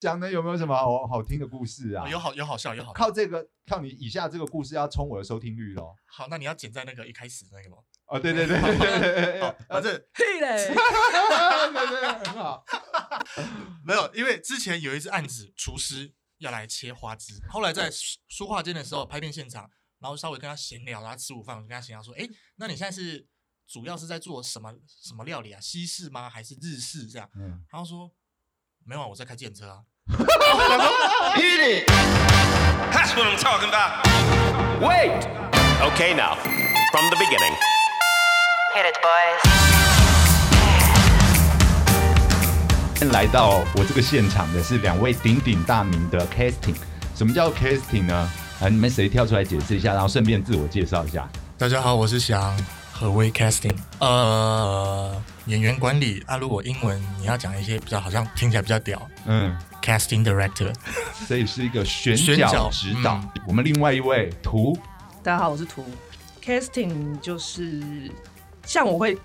讲的有没有什么好好听的故事啊？哦、有好有好笑有好笑，靠这个靠你以下这个故事要冲我的收听率咯。好，那你要剪在那个一开始那个吗？哦，对对对，对，反正嘿嘞，对对很好。没有，因为之前有一次案子，厨师要来切花枝，后来在说话间的时候拍片现场，然后稍微跟他闲聊，然后吃午饭，我就跟他闲聊说，哎，那你现在是主要是在做什么什么料理啊？西式吗？还是日式这样？嗯，然后说没有啊，我在开计程车啊。Hit it. That's what I'm talking about. Wait. Okay, now from the beginning. Hit it, boys. 来到我这个现场的是两位鼎鼎大名的 casting。什么叫 casting 呢？啊，你们谁跳出来解释一下，然后顺便自我介绍一下。大家好，我是翔。何谓 casting？呃，演员管理啊。如果英文你要讲一些比较好像听起来比较屌，嗯，casting director，所以是一个选角指导。嗯、我们另外一位图，大家好，我是图。casting 就是像我会，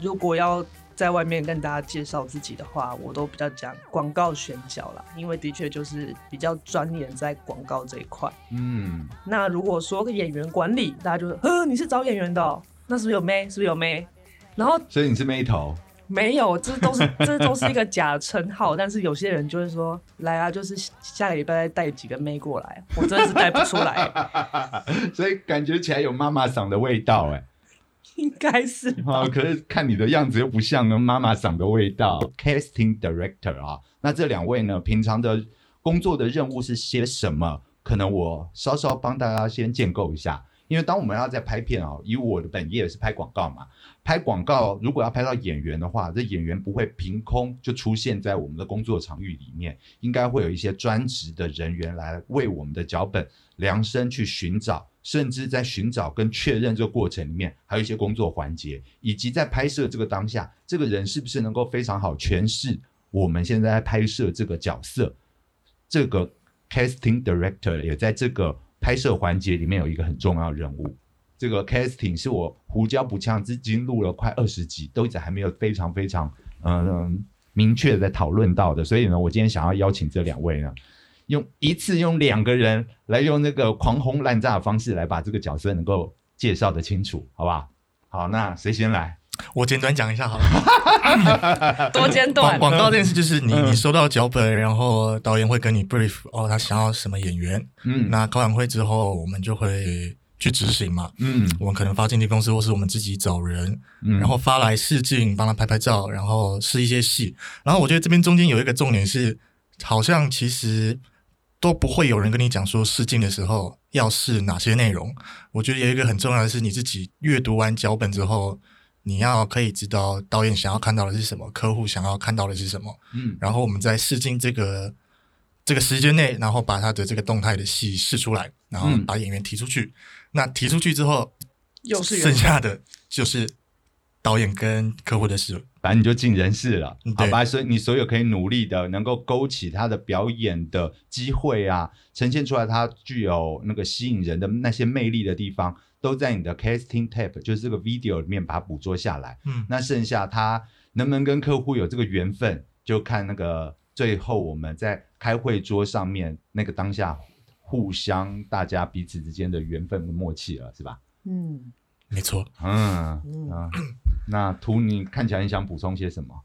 如果要在外面跟大家介绍自己的话，我都比较讲广告选角啦，因为的确就是比较钻研在广告这一块。嗯，那如果说个演员管理，大家就说，呵，你是找演员的喔？那是不是有妹？是不是有妹？然后，所以你是妹头？没有，这都是 这都是一个假称号。但是有些人就会说，来啊，就是下个礼拜再带几个妹过来。我真的是带不出来，所以感觉起来有妈妈嗓的味道，哎，应该是。啊，可是看你的样子又不像呢妈妈嗓的味道。Casting director 啊，那这两位呢，平常的工作的任务是些什么？可能我稍稍帮大家先建构一下。因为当我们要在拍片哦，以我的本业是拍广告嘛，拍广告如果要拍到演员的话，这演员不会凭空就出现在我们的工作场域里面，应该会有一些专职的人员来为我们的脚本量身去寻找，甚至在寻找跟确认这个过程里面，还有一些工作环节，以及在拍摄这个当下，这个人是不是能够非常好诠释我们现在在拍摄这个角色，这个 casting director 也在这个。拍摄环节里面有一个很重要任务，这个 casting 是我胡椒不呛，至今录了快二十集，都一直还没有非常非常嗯、明确的在讨论到的，所以呢，我今天想要邀请这两位呢，用一次用两个人来用那个狂轰滥炸的方式来把这个角色能够介绍的清楚，好不好？好，那谁先来？我简短讲一下好了，多简短。广告这件事就是你你收到脚本，然后导演会跟你 brief 哦，他想要什么演员，嗯，那开完会之后，我们就会去执行嘛，嗯，我们可能发经纪公司，或是我们自己找人，嗯，然后发来试镜，帮他拍拍照，然后试一些戏。然后我觉得这边中间有一个重点是，好像其实都不会有人跟你讲说试镜的时候要试哪些内容。我觉得有一个很重要的是，你自己阅读完脚本之后。你要可以知道导演想要看到的是什么，客户想要看到的是什么，嗯，然后我们在试镜这个这个时间内，然后把他的这个动态的戏试出来，然后把演员提出去。嗯、那提出去之后，又是剩下的就是导演跟客户的事，反正你就尽人事了，好吧？所以你所有可以努力的，能够勾起他的表演的机会啊，呈现出来他具有那个吸引人的那些魅力的地方。都在你的 casting tape，就是这个 video 里面把它捕捉下来。嗯，那剩下他能不能跟客户有这个缘分，就看那个最后我们在开会桌上面那个当下互相大家彼此之间的缘分跟默契了，是吧？嗯，没错。嗯嗯，嗯那图你看起来你想补充些什么？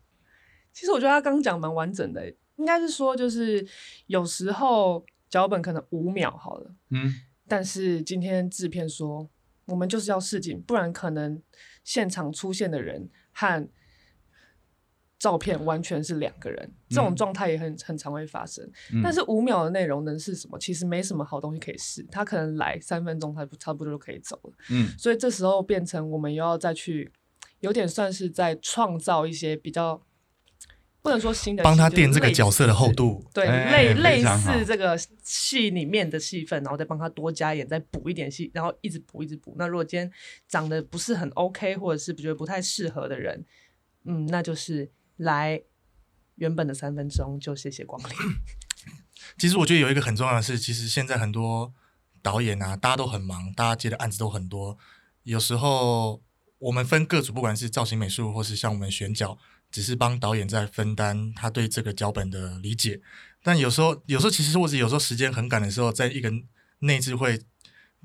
其实我觉得他刚刚讲蛮完整的，应该是说就是有时候脚本可能五秒好了，嗯，但是今天制片说。我们就是要试镜，不然可能现场出现的人和照片完全是两个人，嗯、这种状态也很很常会发生。嗯、但是五秒的内容能是什么？其实没什么好东西可以试。他可能来三分钟，他差不多就可以走了。嗯，所以这时候变成我们又要再去，有点算是在创造一些比较。不能说新的，帮他垫这个角色的厚度，对，类类似这个戏里面的戏份，然后再帮他多加演，再补一点戏，然后一直补一直补。那如果今天长得不是很 OK，或者是觉得不太适合的人，嗯，那就是来原本的三分钟就谢谢光临。其实我觉得有一个很重要的是，其实现在很多导演啊，大家都很忙，大家接的案子都很多，有时候我们分各组，不管是造型美术或是像我们选角。只是帮导演在分担他对这个脚本的理解。但有时候，有时候其实或者有时候时间很赶的时候，在一个内置会，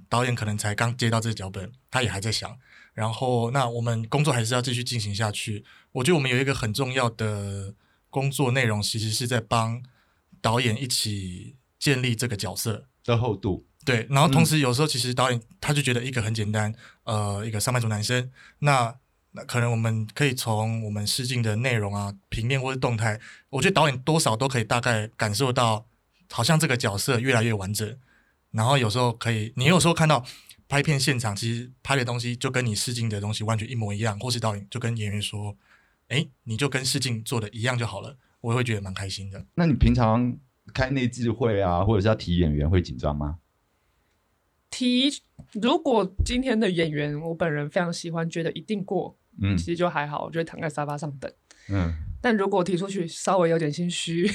导演可能才刚接到这个脚本，他也还在想。然后，那我们工作还是要继续进行下去。我觉得我们有一个很重要的工作内容，其实是在帮导演一起建立这个角色的厚度。对，然后同时有时候其实导演他就觉得一个很简单，呃，一个上班族男生，那那可能我们可以从我们试镜的内容啊、平面或者动态，我觉得导演多少都可以大概感受到，好像这个角色越来越完整。然后有时候可以，你有时候看到拍片现场，其实拍的东西就跟你试镜的东西完全一模一样，或是导演就跟演员说，哎，你就跟试镜做的一样就好了，我会觉得蛮开心的。那你平常开内置会啊，或者是要提演员会紧张吗？提，如果今天的演员我本人非常喜欢，觉得一定过，嗯，其实就还好，我就躺在沙发上等，嗯。但如果提出去，稍微有点心虚，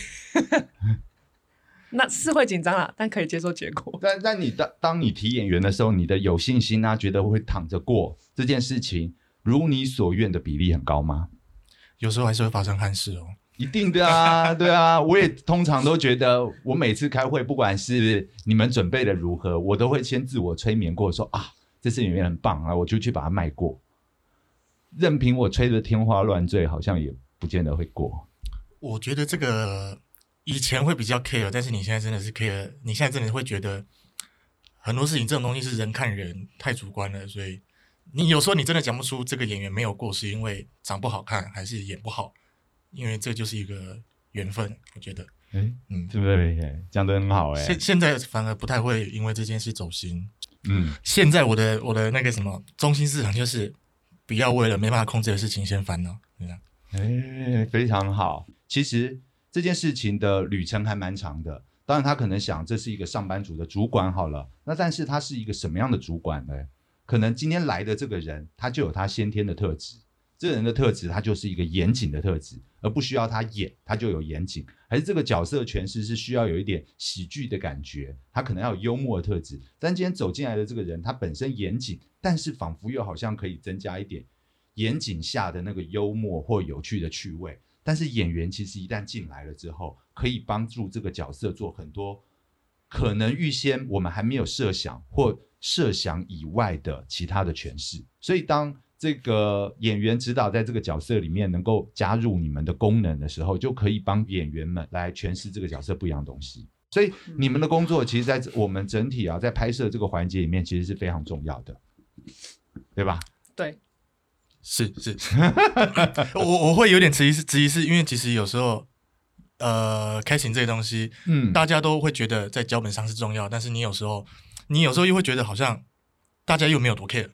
那是会紧张啦，但可以接受结果。但但你当当你提演员的时候，你的有信心啊，觉得会躺着过这件事情，如你所愿的比例很高吗？有时候还是会发生憾事哦。一定的啊，对啊，我也通常都觉得，我每次开会，不管是你们准备的如何，我都会先自我催眠过，说啊，这次演员很棒啊，我就去把它卖过。任凭我吹得天花乱坠，好像也不见得会过。我觉得这个以前会比较 care，但是你现在真的是 care，你现在真的会觉得很多事情这种东西是人看人太主观了，所以你有时候你真的讲不出这个演员没有过，是因为长不好看还是演不好。因为这就是一个缘分，我觉得，哎，嗯，是不是讲的很好？哎，现现在反而不太会因为这件事走心。嗯，现在我的我的那个什么中心思想就是，不要为了没办法控制的事情先烦恼。对啊，哎，非常好。其实这件事情的旅程还蛮长的。当然，他可能想这是一个上班族的主管好了，那但是他是一个什么样的主管呢？可能今天来的这个人，他就有他先天的特质。这个人的特质，他就是一个严谨的特质，而不需要他演，他就有严谨。还是这个角色诠释是需要有一点喜剧的感觉，他可能要有幽默的特质。但今天走进来的这个人，他本身严谨，但是仿佛又好像可以增加一点严谨下的那个幽默或有趣的趣味。但是演员其实一旦进来了之后，可以帮助这个角色做很多可能预先我们还没有设想或设想以外的其他的诠释。所以当这个演员指导在这个角色里面能够加入你们的功能的时候，就可以帮演员们来诠释这个角色不一样的东西。所以你们的工作，其实，在我们整体啊，在拍摄这个环节里面，其实是非常重要的，对吧？对，是是。我我会有点迟疑，是迟疑，是因为其实有时候，呃，casting 这个东西，嗯，大家都会觉得在脚本上是重要，但是你有时候，你有时候又会觉得好像大家又没有多 care。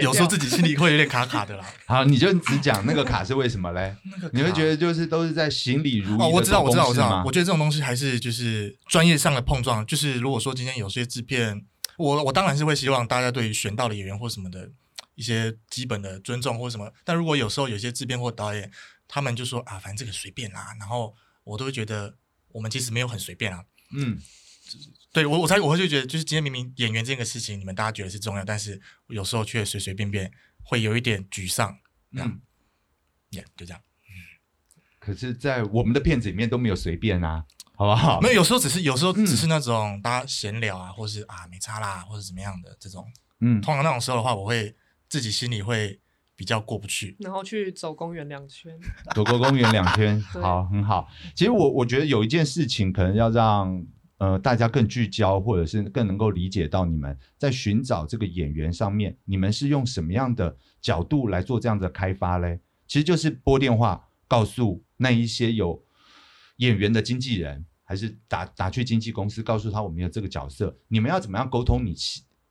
有时候自己心里会有点卡卡的啦。好，你就只讲那个卡是为什么嘞？那个你会觉得就是都是在行礼如仪。哦，我知道，我知道，我知道。我觉得这种东西还是就是专业上的碰撞。就是如果说今天有些制片，我我当然是会希望大家对于选到的演员或什么的一些基本的尊重或什么。但如果有时候有些制片或导演，他们就说啊，反正这个随便啦，然后我都会觉得我们其实没有很随便啊。嗯。对我，我才我会就觉得，就是今天明明演员这个事情，你们大家觉得是重要，但是有时候却随随便便会有一点沮丧。嗯，也、yeah, 就这样。可是，在我们的片子里面都没有随便啊，好不好？没有，有时候只是有时候只是那种大家闲聊啊，嗯、或是啊没差啦，或者怎么样的这种。嗯，通常那种时候的话，我会自己心里会比较过不去，然后去走公园两圈，走过公园两圈，好，很好。其实我我觉得有一件事情可能要让。呃，大家更聚焦，或者是更能够理解到你们在寻找这个演员上面，你们是用什么样的角度来做这样的开发嘞？其实就是拨电话告诉那一些有演员的经纪人，还是打打去经纪公司，告诉他我们有这个角色，你们要怎么样沟通？你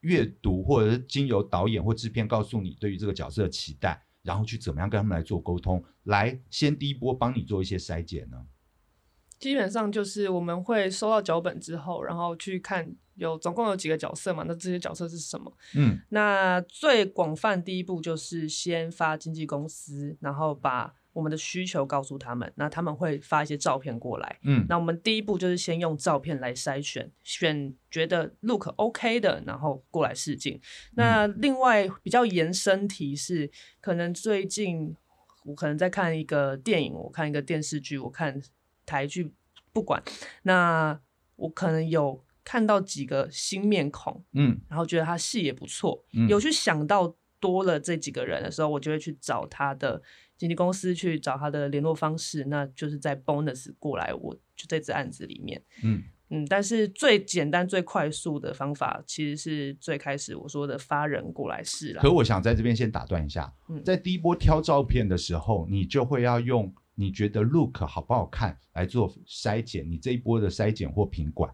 阅读，或者是经由导演或制片告诉你对于这个角色的期待，然后去怎么样跟他们来做沟通，来先第一波帮你做一些筛检呢？基本上就是我们会收到脚本之后，然后去看有总共有几个角色嘛？那这些角色是什么？嗯，那最广泛第一步就是先发经纪公司，然后把我们的需求告诉他们，那他们会发一些照片过来。嗯，那我们第一步就是先用照片来筛选，选觉得 look OK 的，然后过来试镜。那另外比较延伸提示，可能最近。我可能在看一个电影，我看一个电视剧，我看台剧，不管，那我可能有看到几个新面孔，嗯，然后觉得他戏也不错，嗯，有去想到多了这几个人的时候，我就会去找他的经纪公司，去找他的联络方式，那就是在 bonus 过来，我就在这案子里面，嗯。嗯，但是最简单、最快速的方法，其实是最开始我说的发人过来试了。可我想在这边先打断一下，嗯，在第一波挑照片的时候，你就会要用你觉得 look 好不好看来做筛检，你这一波的筛检或品管，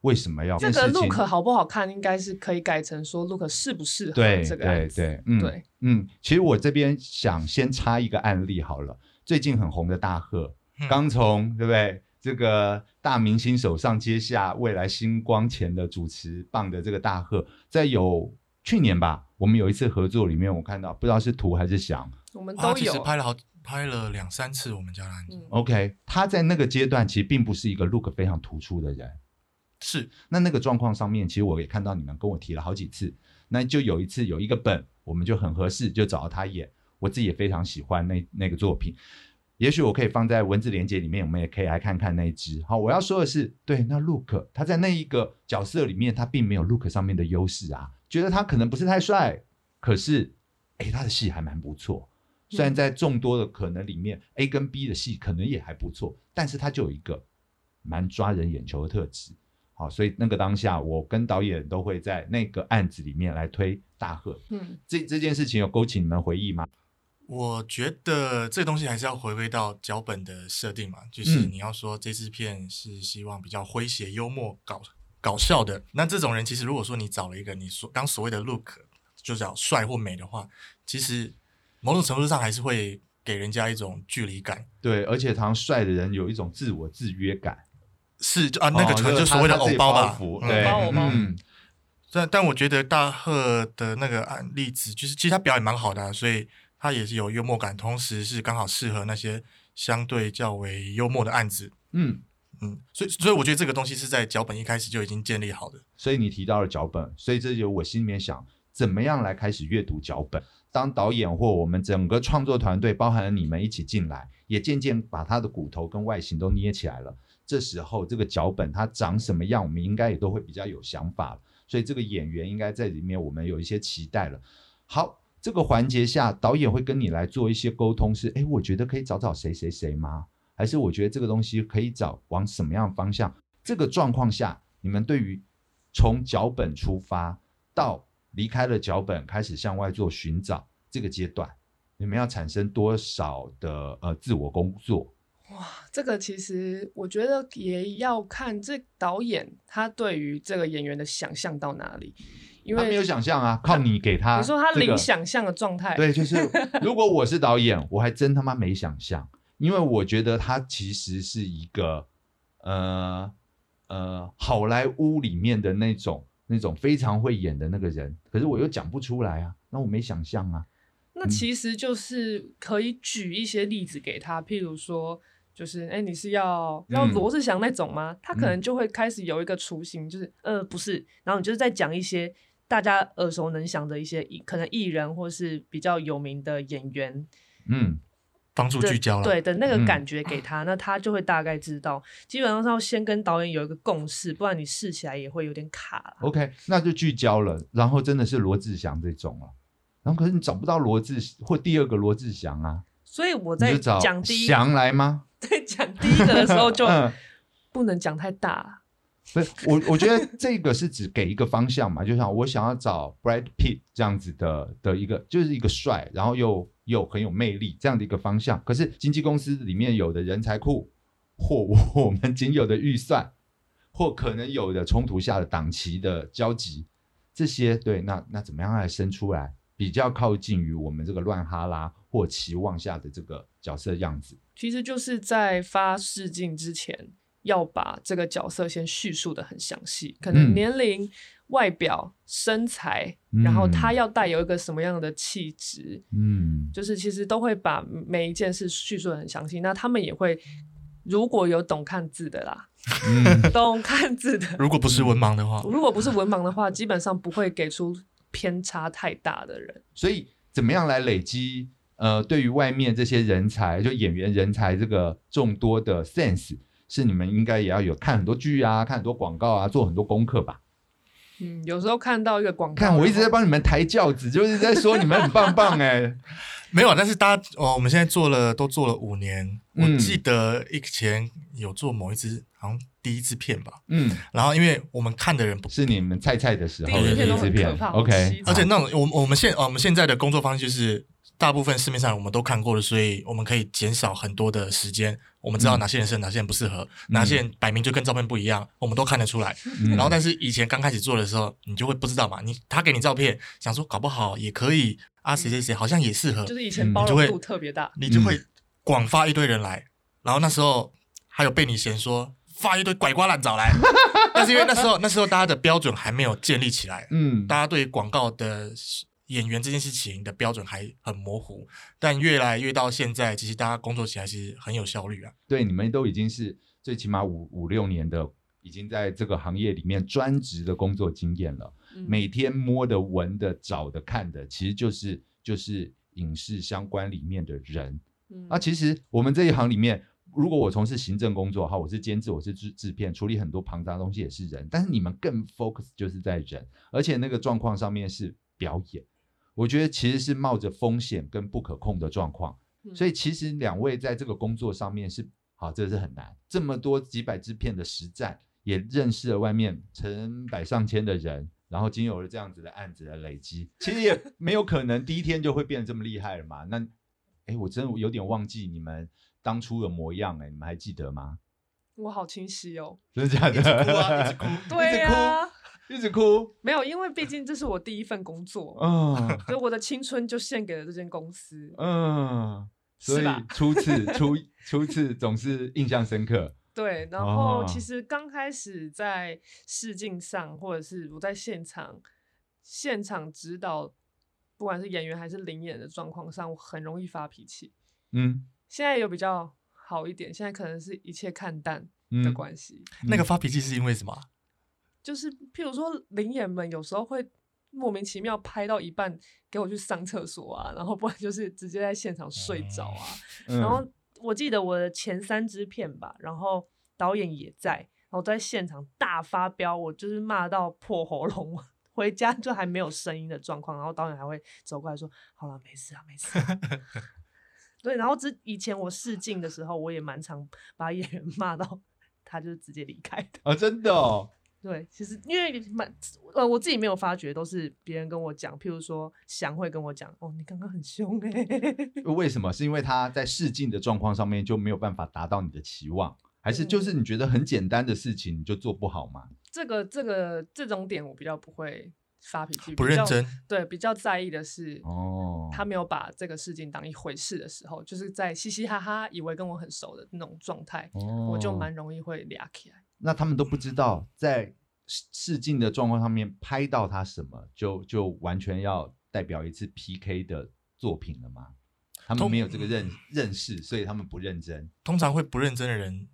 为什么要这个 look 好不好看？应该是可以改成说 look 适不适合这个。对对对，嗯对嗯。其实我这边想先插一个案例好了，最近很红的大贺，刚从、嗯、对不对？这个大明星手上接下未来星光前的主持棒的这个大贺，在有去年吧，我们有一次合作里面，我看到不知道是图还是想，我们都有、啊、其实拍了好拍了两三次我们家的案子。嗯、OK，他在那个阶段其实并不是一个 look 非常突出的人，是那那个状况上面，其实我也看到你们跟我提了好几次，那就有一次有一个本，我们就很合适，就找到他演，我自己也非常喜欢那那个作品。也许我可以放在文字连接里面，我们也可以来看看那一只。好，我要说的是，对，那 Look 他在那一个角色里面，他并没有 Look 上面的优势啊，觉得他可能不是太帅，可是，哎，他的戏还蛮不错。虽然在众多的可能里面，嗯，A 跟 B 的戏可能也还不错，但是它就有一个蛮抓人眼球的特质。好，所以那个当下，我跟导演都会在那个案子里面来推大贺。嗯，这这件事情有勾起你们回忆吗？我觉得这东西还是要回归到脚本的设定嘛，就是你要说这支片是希望比较诙谐、幽默、搞搞笑的，那这种人其实如果说你找了一个你所刚所谓的 look 就叫帅或美的话，其实某种程度上还是会给人家一种距离感。对，而且常帅的人有一种自我制约感，是啊，那个可能就所谓的偶包吧，对，偶包。嗯，但但我觉得大贺的那个案例子，就是其实他表演蛮好的啊，所以。他也是有幽默感，同时是刚好适合那些相对较为幽默的案子。嗯嗯，所以所以我觉得这个东西是在脚本一开始就已经建立好的。所以你提到了脚本，所以这就我心里面想，怎么样来开始阅读脚本？当导演或我们整个创作团队，包含了你们一起进来，也渐渐把他的骨头跟外形都捏起来了。这时候这个脚本它长什么样，我们应该也都会比较有想法。所以这个演员应该在里面，我们有一些期待了。好。这个环节下，导演会跟你来做一些沟通，是，哎，我觉得可以找找谁谁谁吗？还是我觉得这个东西可以找往什么样方向？这个状况下，你们对于从脚本出发到离开了脚本，开始向外做寻找这个阶段，你们要产生多少的呃自我工作？哇，这个其实我觉得也要看这导演他对于这个演员的想象到哪里。因为他没有想象啊，靠你给他、这个。你说他零想象的状态。对，就是 如果我是导演，我还真他妈没想象，因为我觉得他其实是一个呃呃好莱坞里面的那种那种非常会演的那个人，可是我又讲不出来啊，那我没想象啊。那其实就是可以举一些例子给他，譬如说，就是哎，你是要要罗志祥那种吗？嗯、他可能就会开始有一个雏形，就是呃不是，然后你就是在讲一些。大家耳熟能详的一些可能艺人或是比较有名的演员，嗯，帮助聚焦了，对的那个感觉给他，嗯、那他就会大概知道。基本上是要先跟导演有一个共识，不然你试起来也会有点卡。OK，那就聚焦了，然后真的是罗志祥这种了，然后可是你找不到罗志或第二个罗志祥啊，所以我在讲第一祥来吗？在讲第一个的时候就 不能讲太大。不是我，我觉得这个是只给一个方向嘛，就像我想要找 Brad Pitt 这样子的的一个，就是一个帅，然后又又很有魅力这样的一个方向。可是经纪公司里面有的人才库，或我们仅有的预算，或可能有的冲突下的档期的交集，这些对，那那怎么样来生出来比较靠近于我们这个乱哈拉或期望下的这个角色样子？其实就是在发试镜之前。要把这个角色先叙述的很详细，可能年龄、嗯、外表、身材，嗯、然后他要带有一个什么样的气质，嗯，就是其实都会把每一件事叙述的很详细。那他们也会，如果有懂看字的啦，嗯、懂看字的，如果不是文盲的话，如果不是文盲的话，基本上不会给出偏差太大的人。所以，怎么样来累积呃，对于外面这些人才，就演员人才这个众多的 sense，是你们应该也要有看很多剧啊，看很多广告啊，做很多功课吧。嗯，有时候看到一个广告，看我一直在帮你们抬轿子，就是在说你们很棒棒哎、欸。没有，但是大家哦，我们现在做了都做了五年，嗯、我记得以前有做某一支，好像第一支片吧。嗯，然后因为我们看的人不是你们菜菜的时候的第一支片，OK，而且那种我我们现我们现在的工作方式就是。大部分市面上我们都看过了，所以我们可以减少很多的时间。我们知道哪些人适合，哪些人不适合，嗯、哪些人摆明就跟照片不一样，我们都看得出来。嗯、然后，但是以前刚开始做的时候，你就会不知道嘛。你他给你照片，想说搞不好也可以啊，谁谁谁好像也适合，就是以前包容度特别大，你就会广发一堆人来。然后那时候还有被你嫌说发一堆拐瓜烂枣来，但是因为那时候那时候大家的标准还没有建立起来，嗯，大家对广告的。演员这件事情的标准还很模糊，但越来越到现在，其实大家工作起来是很有效率啊。对，你们都已经是最起码五五六年的，已经在这个行业里面专职的工作经验了。嗯、每天摸的、闻的、找的、看的，其实就是就是影视相关里面的人。嗯，啊，其实我们这一行里面，如果我从事行政工作哈，我是监制，我是制制片，处理很多庞杂的东西也是人，但是你们更 focus 就是在人，而且那个状况上面是表演。我觉得其实是冒着风险跟不可控的状况，所以其实两位在这个工作上面是好，这是很难。这么多几百支片的实战，也认识了外面成百上千的人，然后经有了这样子的案子的累积，其实也没有可能第一天就会变得这么厉害了嘛。那，哎，我真的有点忘记你们当初的模样，哎，你们还记得吗？我好清晰哦，真的假的？一直哭啊，一直哭，对啊。一直哭，没有，因为毕竟这是我第一份工作，嗯，所以我的青春就献给了这间公司，嗯，所以初次初初次总是印象深刻。对，然后其实刚开始在试镜上，或者是我在现场现场指导，不管是演员还是临演的状况上，我很容易发脾气。嗯，现在有比较好一点，现在可能是一切看淡的关系。嗯，那个发脾气是因为什么？就是，譬如说，临演们有时候会莫名其妙拍到一半，给我去上厕所啊，然后不然就是直接在现场睡着啊。嗯、然后我记得我的前三支片吧，然后导演也在，然后在现场大发飙，我就是骂到破喉咙，回家就还没有声音的状况，然后导演还会走过来说：“好了，没事啊，没事啊。”对，然后之以前我试镜的时候，我也蛮常把演员骂到他就直接离开的啊，真的哦。对，其实因为蛮呃，我自己没有发觉，都是别人跟我讲。譬如说，翔会跟我讲：“哦，你刚刚很凶哎。”为什么？是因为他在试镜的状况上面就没有办法达到你的期望，还是就是你觉得很简单的事情你就做不好吗？这个这个这种点我比较不会发脾气，不认真。对，比较在意的是哦，他没有把这个事情当一回事的时候，就是在嘻嘻哈哈，以为跟我很熟的那种状态，哦、我就蛮容易会俩起来。那他们都不知道，在试镜的状况上面拍到他什么，就就完全要代表一次 PK 的作品了吗？他们没有这个认认识，所以他们不认真。通常会不认真的人，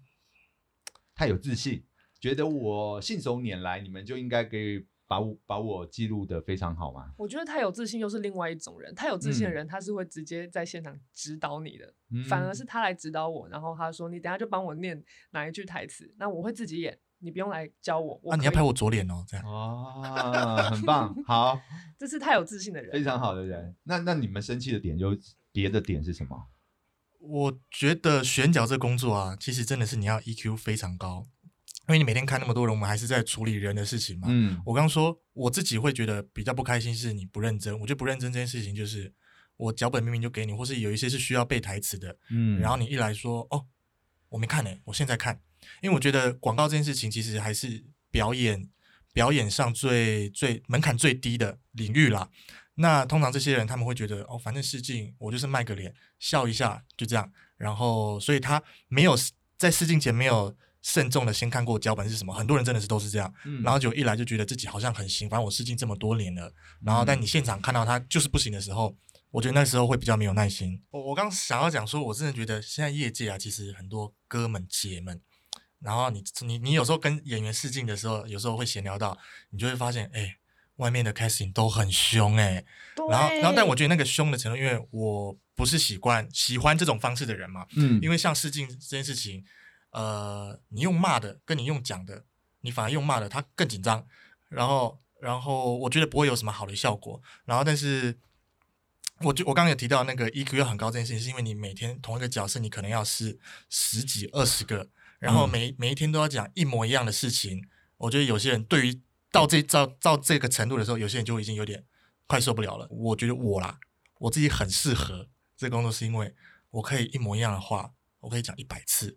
太有自信，觉得我信手拈来，你们就应该可以把我把我记录的非常好吗？我觉得太有自信又是另外一种人。太有自信的人，他是会直接在现场指导你的，嗯、反而是他来指导我，然后他说：“你等下就帮我念哪一句台词。”那我会自己演，你不用来教我。我啊，你要拍我左脸哦，这样哦，很棒，好，这是太有自信的人，非常好的人。那那你们生气的点，就别的点是什么？我觉得选角这工作啊，其实真的是你要 EQ 非常高。因为你每天看那么多人，我们还是在处理人的事情嘛。嗯，我刚说我自己会觉得比较不开心，是你不认真。我觉得不认真这件事情，就是我脚本明明就给你，或是有一些是需要背台词的，嗯，然后你一来说哦，我没看呢，我现在看。因为我觉得广告这件事情其实还是表演表演上最最门槛最低的领域啦。那通常这些人他们会觉得哦，反正试镜我就是卖个脸，笑一下就这样。然后所以他没有在试镜前没有。慎重的先看过脚本是什么，很多人真的是都是这样，嗯、然后就一来就觉得自己好像很行，反正我试镜这么多年了，然后但你现场看到他就是不行的时候，我觉得那时候会比较没有耐心。我我刚想要讲说，我真的觉得现在业界啊，其实很多哥们姐们，然后你你你有时候跟演员试镜的时候，有时候会闲聊到，你就会发现，哎、欸，外面的 casting 都很凶哎、欸，然后然后但我觉得那个凶的程度，因为我不是习惯喜欢这种方式的人嘛。嗯，因为像试镜这件事情，呃，你用骂的跟你用讲的，你反而用骂的，他更紧张。然后，然后我觉得不会有什么好的效果。然后，但是，我就我刚刚有提到那个 EQ 要很高这件事情，是因为你每天同一个角色，你可能要试十几二十个，然后每每一天都要讲一模一样的事情。我觉得有些人对于到这到到这个程度的时候，有些人就已经有点快受不了了。我觉得我啦，我自己很适合这个工作，是因为我可以一模一样的话，我可以讲一百次，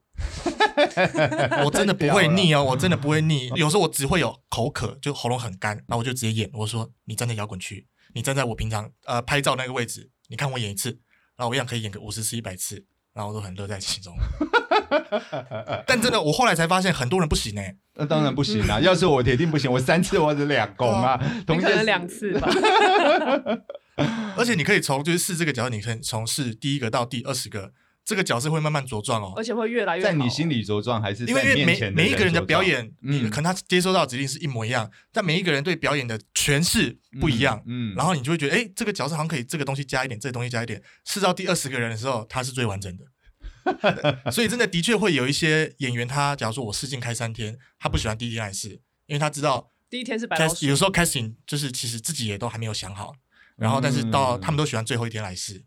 我真的不会腻哦，我真的不会腻。有时候我只会有口渴，就喉咙很干，然后我就直接演。我说你站在摇滚区，你站在我平常呃拍照那个位置，你看我演一次，然后我一样可以演个五十次、一百次，然后我都很乐在其中。但真的，我后来才发现很多人不行呢、欸。那当然不行啊！要是我铁定不行，我三次或者两公啊，可能两次吧。而且你可以从就是试这个角度，你可以从试第一个到第二十个，这个角色会慢慢茁壮哦，而且会越来越好。在你心里茁壮，还是因为因为每每一个人的表演，嗯，可能他接收到指令是一模一样，但每一个人对表演的诠释不一样，嗯，然后你就会觉得，哎，这个角色好像可以这个东西加一点，这个东西加一点，试到第二十个人的时候，他是最完整的。所以真的的确会有一些演员，他假如说我试镜开三天，他不喜欢第一天来试，因为他知道第一天是白老鼠。有时候 casting 就是其实自己也都还没有想好，然后但是到他们都喜欢最后一天来试。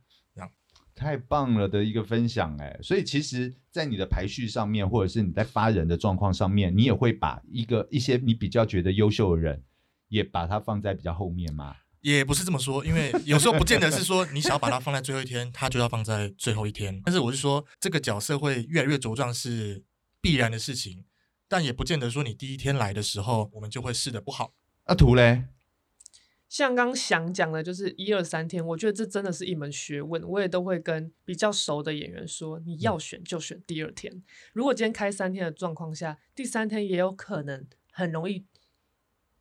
太棒了的一个分享哎！所以其实，在你的排序上面，或者是你在发人的状况上面，你也会把一个一些你比较觉得优秀的人，也把它放在比较后面吗？也不是这么说，因为有时候不见得是说你想要把它放在最后一天，它就要放在最后一天。但是我是说，这个角色会越来越茁壮是必然的事情，但也不见得说你第一天来的时候，我们就会试的不好。阿图嘞，像刚想讲的，就是一二三天，我觉得这真的是一门学问。我也都会跟比较熟的演员说，你要选就选第二天。如果今天开三天的状况下，第三天也有可能很容易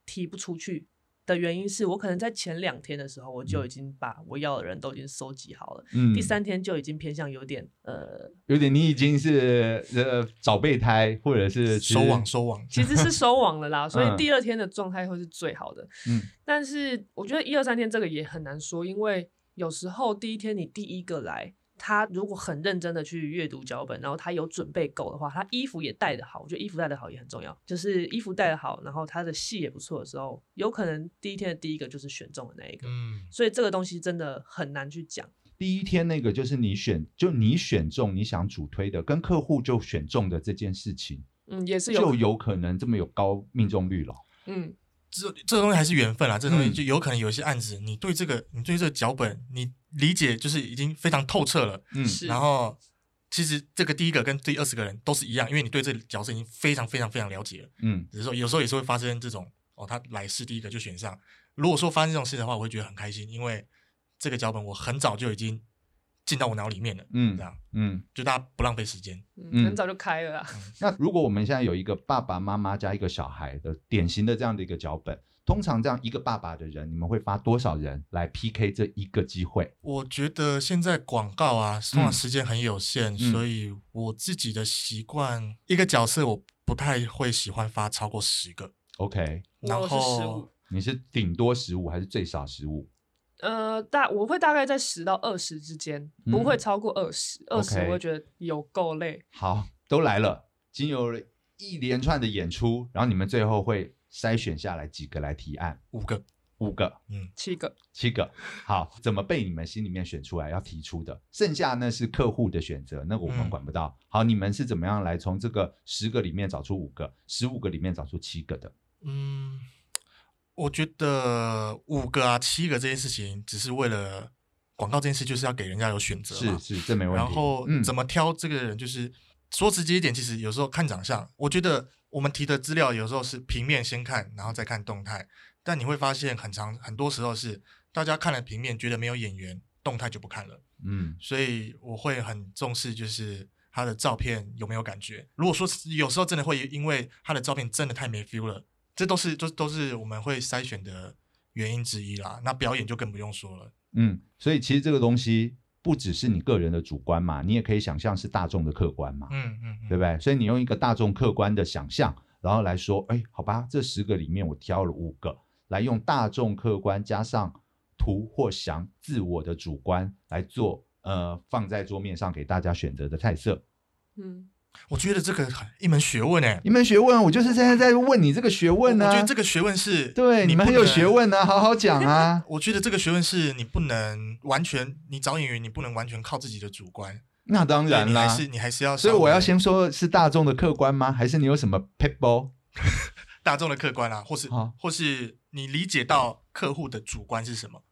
提不出去。的原因是我可能在前两天的时候，我就已经把我要的人都已经收集好了。嗯，第三天就已经偏向有点呃，有点你已经是呃找备胎或者是收网收网，其实是收网了啦。所以第二天的状态会是最好的。嗯，但是我觉得一二三天这个也很难说，因为有时候第一天你第一个来。他如果很认真的去阅读脚本，然后他有准备够的话，他衣服也带得好，我觉得衣服带得好也很重要。就是衣服带得好，然后他的戏也不错的时候，有可能第一天的第一个就是选中的那一个。嗯，所以这个东西真的很难去讲。第一天那个就是你选，就你选中你想主推的，跟客户就选中的这件事情，嗯，也是有就有可能这么有高命中率了。嗯。这这东西还是缘分啦，这东西就有可能有一些案子，嗯、你对这个你对这个脚本你理解就是已经非常透彻了，嗯，然后其实这个第一个跟第二十个人都是一样，因为你对这个角色已经非常非常非常了解了，嗯，只是说有时候也是会发生这种哦，他来试第一个就选上，如果说发生这种事的话，我会觉得很开心，因为这个脚本我很早就已经。进到我脑里面了，嗯，这样，嗯，就大家不浪费时间，嗯，很早就开了。那如果我们现在有一个爸爸妈妈加一个小孩的典型的这样的一个脚本，通常这样一个爸爸的人，你们会发多少人来 PK 这一个机会？我觉得现在广告啊，通常时间很有限，嗯，所以我自己的习惯，一个角色我不太会喜欢发超过十个。OK，然后你是顶多十五还是最少十五？呃，大我会大概在十到二十之间，不会超过二十。二十我会觉得有够累。好，都来了，经由了一连串的演出，然后你们最后会筛选下来几个来提案？五个，五个，嗯，七个，七个。好，怎么被你们心里面选出来要提出的？剩下那是客户的选择，那个我们管不到。嗯、好，你们是怎么样来从这个十个里面找出五个，十五个里面找出七个的？嗯。我觉得五个啊、七个这件事情，只是为了广告这件事，就是要给人家有选择嘛。是是，这没问题。然后怎么挑这个人，就是、嗯、说直接一点，其实有时候看长相。我觉得我们提的资料有时候是平面先看，然后再看动态。但你会发现，很长很多时候是大家看了平面，觉得没有演员，动态就不看了。嗯，所以我会很重视，就是他的照片有没有感觉。如果说有时候真的会因为他的照片真的太没 feel 了。这都是都都是我们会筛选的原因之一啦。那表演就更不用说了。嗯，所以其实这个东西不只是你个人的主观嘛，你也可以想象是大众的客观嘛。嗯嗯，嗯对不对？所以你用一个大众客观的想象，然后来说，哎，好吧，这十个里面我挑了五个，来用大众客观加上图或想自我的主观来做呃放在桌面上给大家选择的菜色。嗯。我觉得这个很一门学问哎，一门学问，我就是现在在问你这个学问呢、啊。我觉得这个学问是，对你们很有学问呢、啊，好好讲啊。我觉得这个学问是你不能完全，你找演员你不能完全靠自己的主观。那当然啦，你还是你还是要。所以我要先说是大众的客观吗？还是你有什么撇步？大众的客观啊，或是、哦、或是你理解到客户的主观是什么？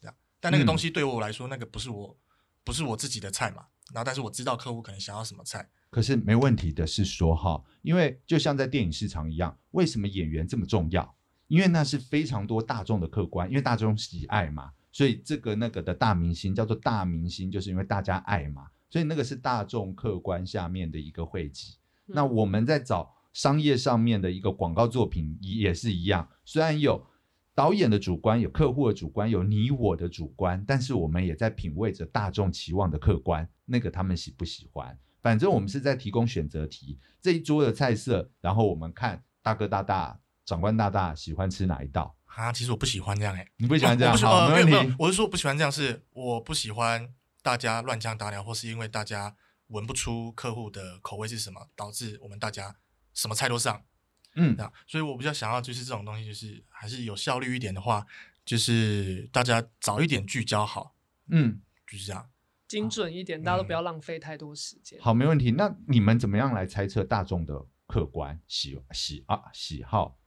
这样，但那个东西对我来说，嗯、那个不是我不是我自己的菜嘛。然后，但是我知道客户可能想要什么菜。可是没问题的是说哈，因为就像在电影市场一样，为什么演员这么重要？因为那是非常多大众的客观，因为大众喜爱嘛，所以这个那个的大明星叫做大明星，就是因为大家爱嘛，所以那个是大众客观下面的一个汇集。嗯。那我们在找商业上面的一个广告作品也是一样，虽然有导演的主观，有客户的主观，有你我的主观，但是我们也在品味着大众期望的客观，那个他们喜不喜欢？反正我们是在提供选择题，这一桌的菜色，然后我们看大哥大大、长官大大喜欢吃哪一道啊？其实我不喜欢这样哎、欸，你不喜欢这样？没有没有，我是说不喜欢这样，是我不喜欢大家乱枪打鸟，或是因为大家闻不出客户的口味是什么，导致我们大家什么菜都上。嗯，啊，所以我比较想要就是这种东西，就是还是有效率一点的话，就是大家早一点聚焦好。嗯，就是这样。精准一点，大家都不要浪费太多时间。好，没问题。那你们怎么样来猜测大众的客观喜喜啊喜好？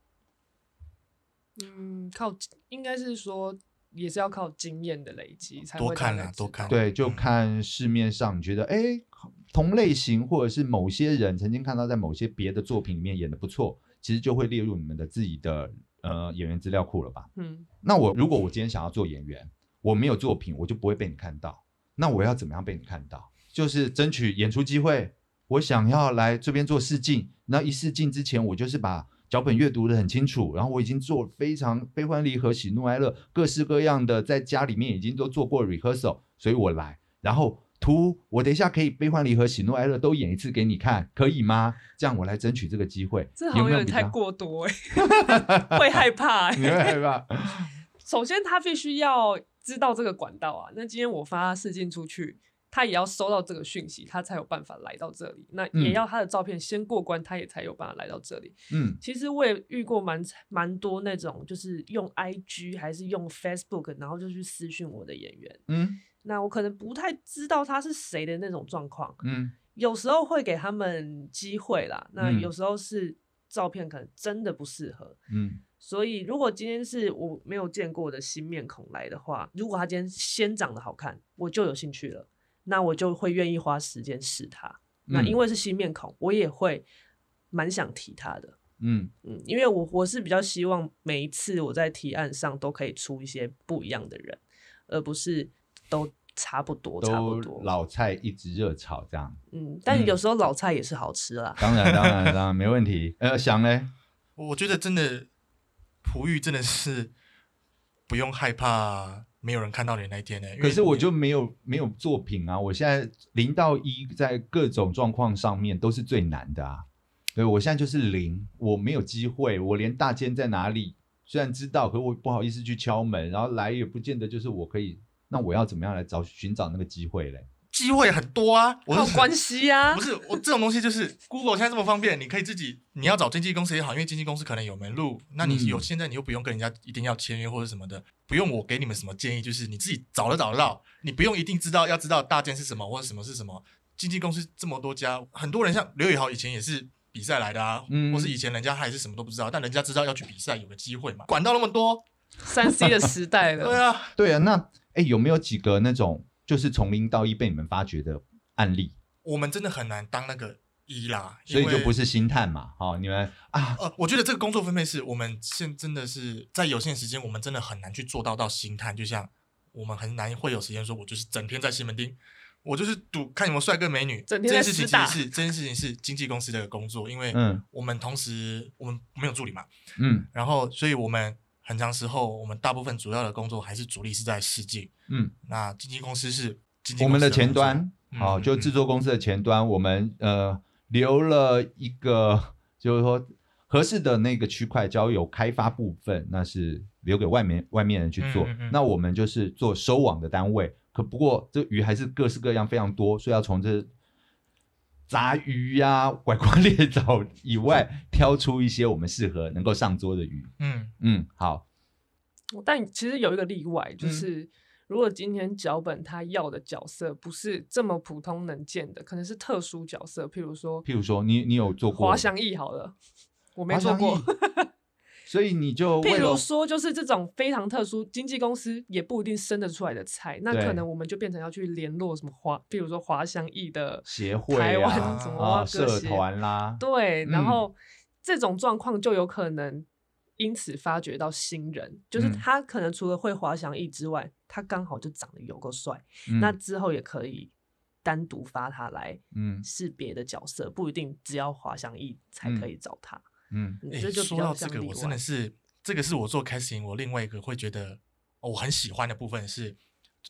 嗯，靠，应该是说也是要靠经验的累积才会多看啊，多看。对，就看市面上你觉得哎、嗯，同类型或者是某些人曾经看到在某些别的作品里面演的不错，其实就会列入你们的自己的呃演员资料库了吧？嗯。那我如果我今天想要做演员，我没有作品，我就不会被你看到。那我要怎么样被你看到？就是争取演出机会。我想要来这边做试镜，那一试镜之前，我就是把脚本阅读的很清楚，然后我已经做非常悲欢离合、喜怒哀乐各式各样的，在家里面已经都做过 rehearsal，所以我来。然后图我等一下可以悲欢离合、喜怒哀乐都演一次给你看，可以吗？这样我来争取这个机会。这好像有点太过多哎、欸，会害怕、欸。你会害怕？首先，他必须要。知道这个管道啊，那今天我发试镜出去，他也要收到这个讯息，他才有办法来到这里。那也要他的照片先过关，他也才有办法来到这里。嗯，其实我也遇过蛮蛮多那种，就是用 IG 还是用 Facebook，然后就去私讯我的演员。嗯，那我可能不太知道他是谁的那种状况。嗯，有时候会给他们机会啦。那有时候是照片可能真的不适合。嗯。所以，如果今天是我没有见过的新面孔来的话，如果他今天先长得好看，我就有兴趣了，那我就会愿意花时间试他。嗯。那因为是新面孔，我也会蛮想提他的。嗯嗯，因为我我是比较希望每一次我在提案上都可以出一些不一样的人，而不是都差不多，差不多老菜一直热炒这样。嗯，但有时候老菜也是好吃啦。当然，当然，当然没问题。呃，想嘞，我觉得真的。璞玉真的是不用害怕没有人看到你那一天呢、欸。可是我就没有没有作品啊！我现在零到一在各种状况上面都是最难的啊。对，我现在就是零，我没有机会，我连大间在哪里虽然知道，可我不好意思去敲门，然后来也不见得就是我可以。那我要怎么样来找寻找那个机会嘞？机会很多啊，我有关系呀、啊。不是我这种东西，就是 Google 现在这么方便，你可以自己，你要找经纪公司也好，因为经纪公司可能有门路。那你有、嗯、现在你又不用跟人家一定要签约或者什么的，不用我给你们什么建议，就是你自己找得找得到，你不用一定知道要知道大件是什么或者什么是什么。经纪公司这么多家，很多人像刘宇豪以前也是比赛来的啊，嗯、或是以前人家还是什么都不知道，但人家知道要去比赛有个机会嘛，管到那么多，三 C 的时代了。对啊，对啊，那哎、欸、有没有几个那种就是从零到一被你们发掘的？案例，我们真的很难当那个一啦，所以就不是星探嘛。好，你们啊，呃，我觉得这个工作分配是我们现真的是在有限时间，我们真的很难去做到到星探。就像我们很难会有时间说，我就是整天在西门町，我就是赌看有没有帅哥美女。整天这件事情其实是这件事情是经纪公司的工作，因为嗯，我们同时我们没有助理嘛，嗯，然后所以我们很长时候，我们大部分主要的工作还是主力是在试镜，嗯，那经纪公司是经纪公司的我们的前端。好，就制作公司的前端，嗯、我们呃留了一个，就是说合适的那个区块交由开发部分，那是留给外面外面人去做。那我们就是做收网的单位，可不过这鱼还是各式各样非常多，所以要从这杂鱼呀、啊、拐瓜裂枣以外，挑出一些我们适合能够上桌的鱼。嗯嗯，好。但其实有一个例外，就是。嗯如果今天脚本他要的角色不是这么普通能见的，可能是特殊角色，譬如说，譬如说你你有做过滑翔翼好了，我没做过，所以你就譬如说就是这种非常特殊，经纪公司也不一定生得出来的菜，那可能我们就变成要去联络什么华，譬如说滑翔翼的协会、台湾 什么、啊、社团啦，对，然后、嗯、这种状况就有可能。因此发掘到新人，就是他可能除了会滑翔翼之外，嗯、他刚好就长得有够帅，嗯、那之后也可以单独发他来，嗯，是别的角色，不一定只要滑翔翼才可以找他，嗯，哎、欸，说到这个，我真的是这个是我做 casting，我另外一个会觉得我很喜欢的部分是，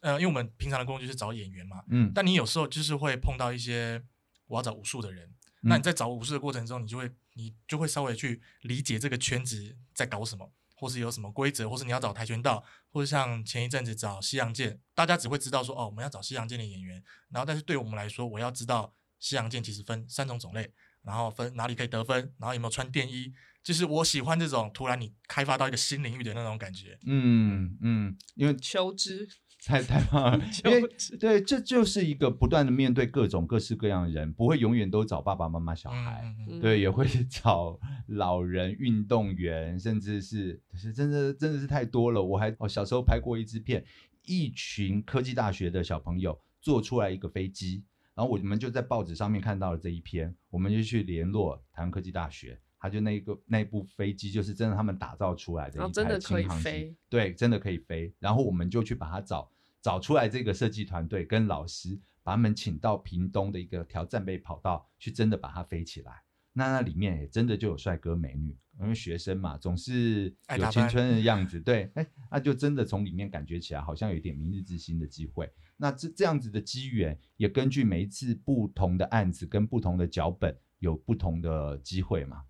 呃，因为我们平常的工作就是找演员嘛，嗯，但你有时候就是会碰到一些我要找武术的人。那你在找武术的过程中，你就会你就会稍微去理解这个圈子在搞什么，或是有什么规则，或是你要找跆拳道，或者像前一阵子找西洋剑，大家只会知道说哦，我们要找西洋剑的演员，然后但是对我们来说，我要知道西洋剑其实分三种种类，然后分哪里可以得分，然后有没有穿电衣，就是我喜欢这种突然你开发到一个新领域的那种感觉。嗯嗯，因为求知。太太棒了，因为 对，这就是一个不断的面对各种各式各样的人，不会永远都找爸爸妈妈、小孩，嗯、对，也会找老人、运动员，甚至是是真的真的是太多了。我还我小时候拍过一支片，一群科技大学的小朋友做出来一个飞机，然后我们就在报纸上面看到了这一篇，我们就去联络台湾科技大学，他就那个那部飞机就是真的他们打造出来的一台轻航机，对，真的可以飞，然后我们就去把它找。找出来这个设计团队跟老师，把他们请到屏东的一个条战备跑道去，真的把它飞起来。那那里面也真的就有帅哥美女，因为学生嘛，总是有青春的样子。对，哎，那就真的从里面感觉起来，好像有一点明日之星的机会。那这这样子的机缘，也根据每一次不同的案子跟不同的脚本，有不同的机会嘛。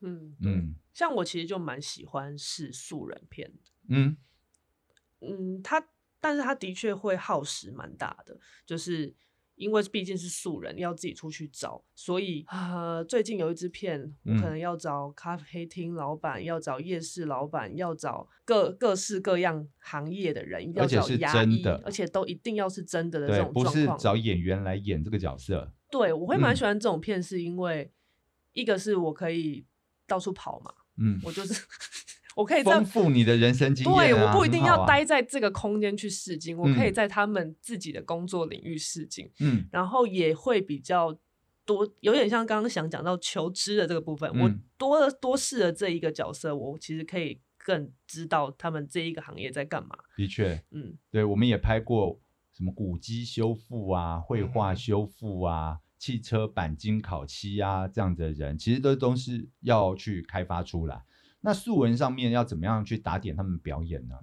嗯嗯，像我其实就蛮喜欢是素人片的。嗯嗯，他。但是他的确会耗时蛮大的，就是因为毕竟是素人，要自己出去找，所以呃，最近有一支片，我可能要找咖啡厅老板，嗯、要找夜市老板，要找各各式各样行业的人，要找牙医，而且都一定要是真的的这种状况，不是找演员来演这个角色。对，我会蛮喜欢这种片，是因为、嗯、一个是我可以到处跑嘛，嗯，我就是。我可以丰富你的人生经验、啊。对，我不一定要待在这个空间去试镜，啊、我可以在他们自己的工作领域试镜。嗯，然后也会比较多，有点像刚刚想讲到求知的这个部分。嗯、我多多试了这一个角色，我其实可以更知道他们这一个行业在干嘛。的确，嗯，对，我们也拍过什么古迹修复啊、绘画修复啊、嗯、汽车钣金烤漆啊这样子的人，其实都都是要去开发出来。那素人上面要怎么样去打点他们表演呢？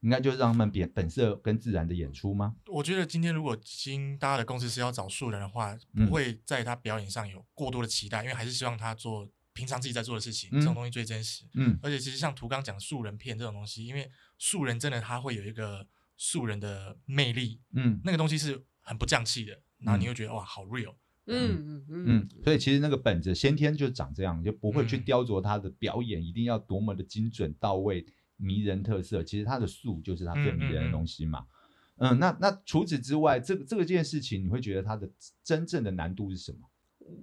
应该就是让他们本本色跟自然的演出吗？我觉得今天如果新大家的公司是要找素人的话，不会在他表演上有过多的期待，嗯、因为还是希望他做平常自己在做的事情，嗯、这种东西最真实。嗯，而且其实像图刚讲素人片这种东西，因为素人真的他会有一个素人的魅力，嗯，那个东西是很不降气的，然后你会觉得、嗯、哇，好 real。嗯嗯嗯，所以其实那个本子先天就长这样，就不会去雕琢他的表演，一定要多么的精准到位、迷人特色。其实他的素就是他最迷人的东西嘛。嗯，嗯，那那除此之外，这个这个件事情，你会觉得他的真正的难度是什么？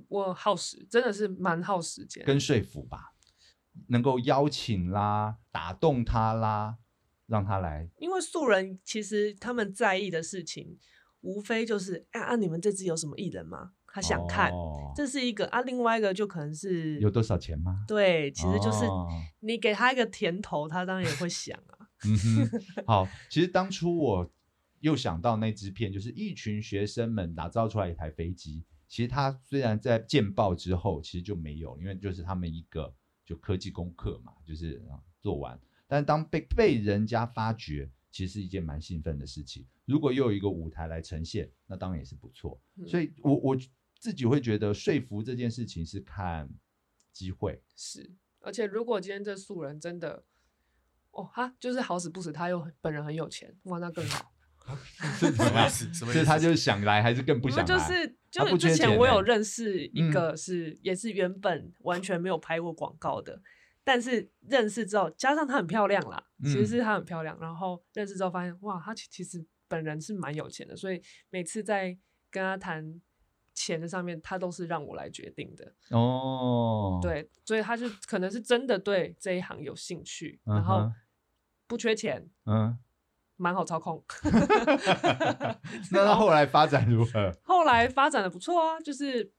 我耗时，真的是蛮耗时间，跟说服吧，能够邀请啦，打动他啦，让他来。因为素人其实他们在意的事情，无非就是啊，啊，你们这支有什么艺人吗？他想看，哦、这是一个啊，另外一个就可能是有多少钱吗？对，其实就是你给他一个甜头，他当然也会想啊。嗯哼，好，其实当初我又想到那支片，就是一群学生们打造出来一台飞机。其实他虽然在见报之后，其实就没有，因为就是他们一个就科技功课嘛，就是做完。但是当被被人家发掘，其实是一件蛮兴奋的事情。如果又有一个舞台来呈现，那当然也是不错。嗯、所以我我。自己会觉得说服这件事情是看机会，是，而且如果今天这素人真的，哦哈，就是好死不死他又本人很有钱，哇，那更好。是什么意思？什么意思？他就是想来，还是更不想来？就是就是之前我有认识一个是也是原本完全没有拍过广告的，但是认识之后，加上她很漂亮啦，其实是她很漂亮，然后认识之后发现哇，她其其实本人是蛮有钱的，所以每次在跟她谈钱的上面，他都是让我来决定的哦。对，所以他就可能是真的对这一行有兴趣，然后不缺钱，嗯。蛮好操控，那他后来发展如何？后来发展的不错啊，就是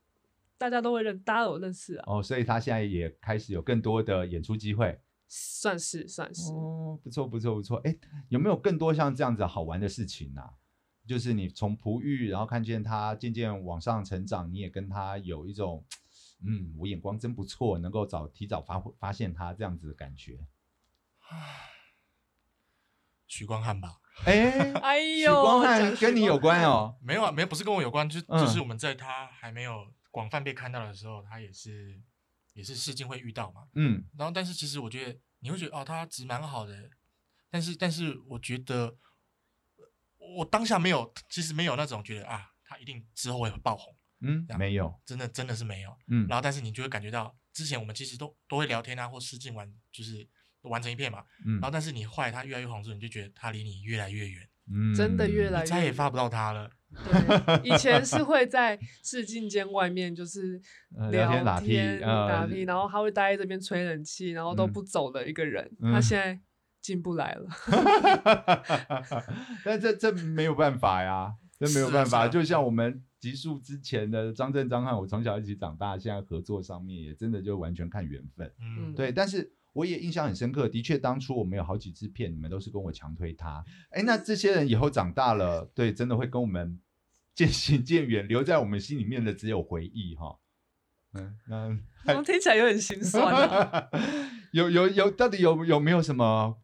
大家都会认，大家都有认识啊。哦，所以他现在也开始有更多的演出机会，算是算是哦，不错不错不错。哎，有没有更多像这样子好玩的事情呢、啊？就是你从璞玉，然后看见他渐渐往上成长，你也跟他有一种，嗯，我眼光真不错，能够早提早发发现他这样子的感觉。许光汉吧，哎，哎呦，许光汉跟你有关哦？没有啊，没有，不是跟我有关，就就是我们在他还没有广泛被看到的时候，他也是也是试镜会遇到嘛，嗯，然后但是其实我觉得你会觉得哦，他值蛮好的，但是但是我觉得我当下没有，其实没有那种觉得啊，他一定之后会爆红，嗯，没有，真的真的是没有，嗯，然后但是你就会感觉到之前我们其实都都会聊天啊，或试镜完就是。完成一片嘛，嗯，然后但是你后来他越来越红之后，你就觉得他离你越来越远，嗯，真的越来越，再也发不到他了。对，以前是 会在试镜间外面就是聊天打屁，打屁，然后他会待在这边吹冷气，然后都不走的一个人。他现在进不来了，但这这没有办法呀，这没有办法。就像我们集数之前的张震、张翰，我从小一起长大，现在合作上面也真的就完全看缘分。嗯，对，但是。我也印象很深刻，的确，当初我们有好几支片，你们都是跟我强推他。哎，那这些人以后长大了，对，真的会跟我们渐行渐远，留在我们心里面的只有回忆哈。嗯，那怎么听起来有点心酸啊？有有有，到底有有没有什么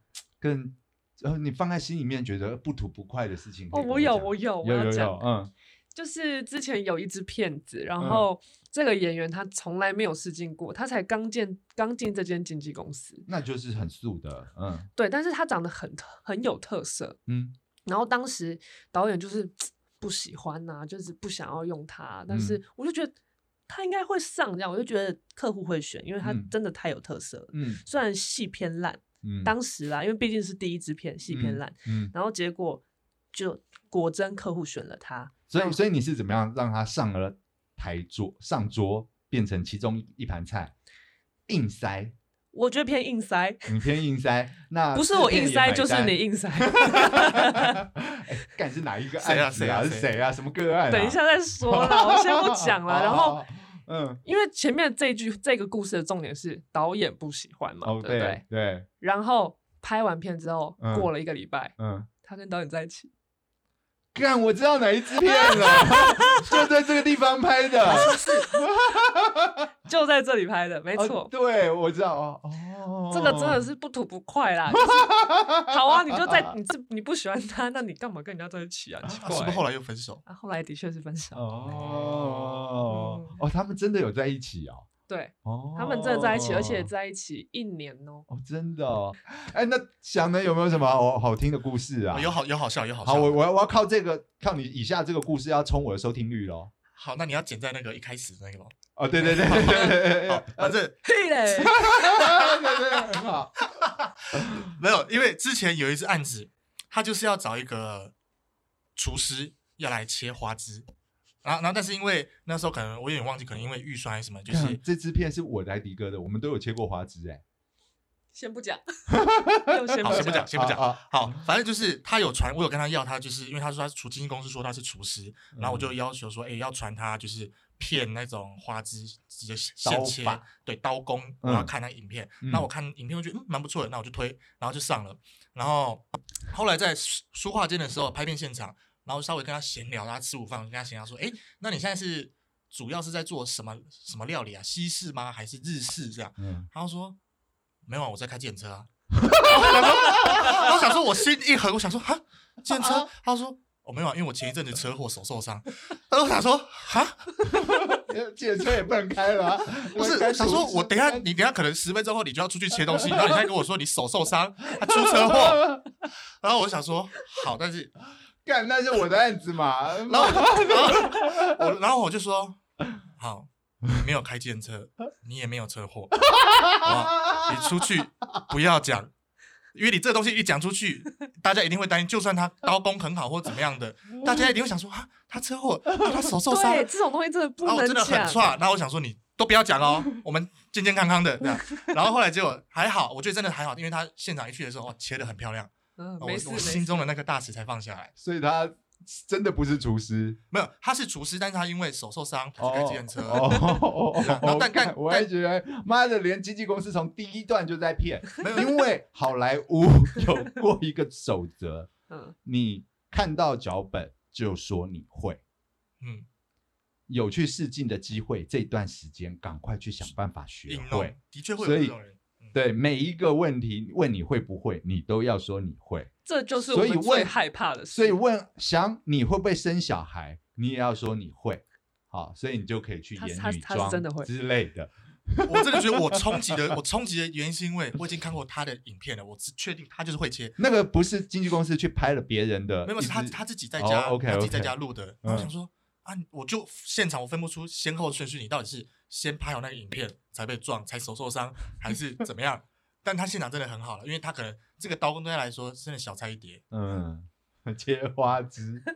更呃，你放在心里面觉得不吐不快的事情？哦，我有，我有，有有有，嗯。就是之前有一只骗子，然后这个演员他从来没有试镜过，他才刚进刚进这间经纪公司，那就是很素的，嗯，对，但是他长得很很有特色，嗯，然后当时导演就是不喜欢呐、啊，就是不想要用他，但是我就觉得他应该会上这样，我就觉得客户会选，因为他真的太有特色了，嗯，虽然戏偏烂，嗯，当时啦，因为毕竟是第一支片，戏片烂，嗯，然后结果就果真客户选了他。所以，所以你是怎么样让他上了台桌上桌，变成其中一盘菜？硬塞？我觉得偏硬塞。你偏硬塞？那不是我硬塞，就是你硬塞。哎，干是哪一个案子啊？是谁啊？什么个案？等一下再说啦，我先不讲了。然后，嗯，因为前面这句这个故事的重点是导演不喜欢嘛，对不对？对。然后拍完片之后，过了一个礼拜，嗯，他跟导演在一起。干，我知道哪一支片了，就在这个地方拍的，就在这里拍的，没错。对，我知道哦，这个真的是不吐不快啦。好啊，你就在你这你不喜欢他，那你干嘛跟人家在一起啊？是不是后来又分手？啊，后来的确是分手。哦哦，他们真的有在一起哦。对，哦，他们真的在一起，而且在一起一年哦。哦，真的，哎，那想呢有没有什么好好听的故事啊？有好有好笑有好笑。好，我我要我要靠这个，靠你以下这个故事要冲我的收听率喽。好，那你要剪在那个一开始那个吗？哦，对对对对对，好，反正嘿嘞，对对很好。没有，因为之前有一次案子，他就是要找一个厨师要来切花枝。然后，然后，但是因为那时候可能我有点忘记，可能因为预算还是什么，就是这支片是我来迪哥的，我们都有切过花枝哎。先不讲，好，先不讲，先不讲。好，反正就是他有传，我有跟他要，他就是因为他说他是厨经纪公司说他是厨师，然后我就要求说，哎，要传他就是片那种花枝直接现切，对，刀工，然后看那影片。那我看影片，我觉得嗯蛮不错的，那我就推，然后就上了。然后后来在书画间的时候拍片现场。然后稍微跟他闲聊，然后吃午饭，跟他闲聊说：“哎，那你现在是主要是在做什么什么料理啊？西式吗？还是日式这样？”嗯，然后说：“没有啊，我在开计程车啊。”我想说，我心一横，我想说：“哈，计程车？”他说：“我没有啊，因为我前一阵子车祸手受伤。”然后我想说：“哈，计程车也不能开了。”不是，想说我等一下，你等一下可能十分钟后你就要出去切东西，然后你现在跟我说你手受伤，他出车祸。然后我想说：“好，但是。”干，那是我的案子嘛。然后，然后我，然后我就说，好，你没有开电车，你也没有车祸，你出去不要讲。因为你这个东西一讲出去，大家一定会担心。就算他刀工很好或怎么样的，大家一定会想说啊，他车祸，啊、他手受伤。对，这种东西真的不能讲。真的很差。然后我想说，你都不要讲哦，我们健健康康的这样。然后后来结果还好，我觉得真的还好，因为他现场一去的时候，哦，切的很漂亮。嗯，我我心中的那个大石才放下来。所以他。真的不是厨师，没有，他是厨师，但是他因为手受伤，他开计程车。哦 但但我还觉得，妈的，连经纪公司从第一段就在骗，没有，因为好莱坞有过一个守则，嗯，你看到脚本就说你会，嗯，有去试镜的机会，这段时间赶快去想办法学会，的确会有这种人。对每一个问题问你会不会，你都要说你会，这就是我们最害怕的事。所以问想你会不会生小孩，你也要说你会，好，所以你就可以去演女装之类的。我真的觉得我冲击的，我冲击的原因是因为我已经看过他的影片了，我只确定他就是会切。那个不是经纪公司去拍了别人的，没有，是他他自己在家，oh, okay, okay. 他自己在家录的。我想说啊，我就现场我分不出先后顺序，你到底是。先拍好那个影片才被撞，才手受伤，还是怎么样？但他现场真的很好了，因为他可能这个刀工对他来说真的小菜一碟。嗯，切花枝，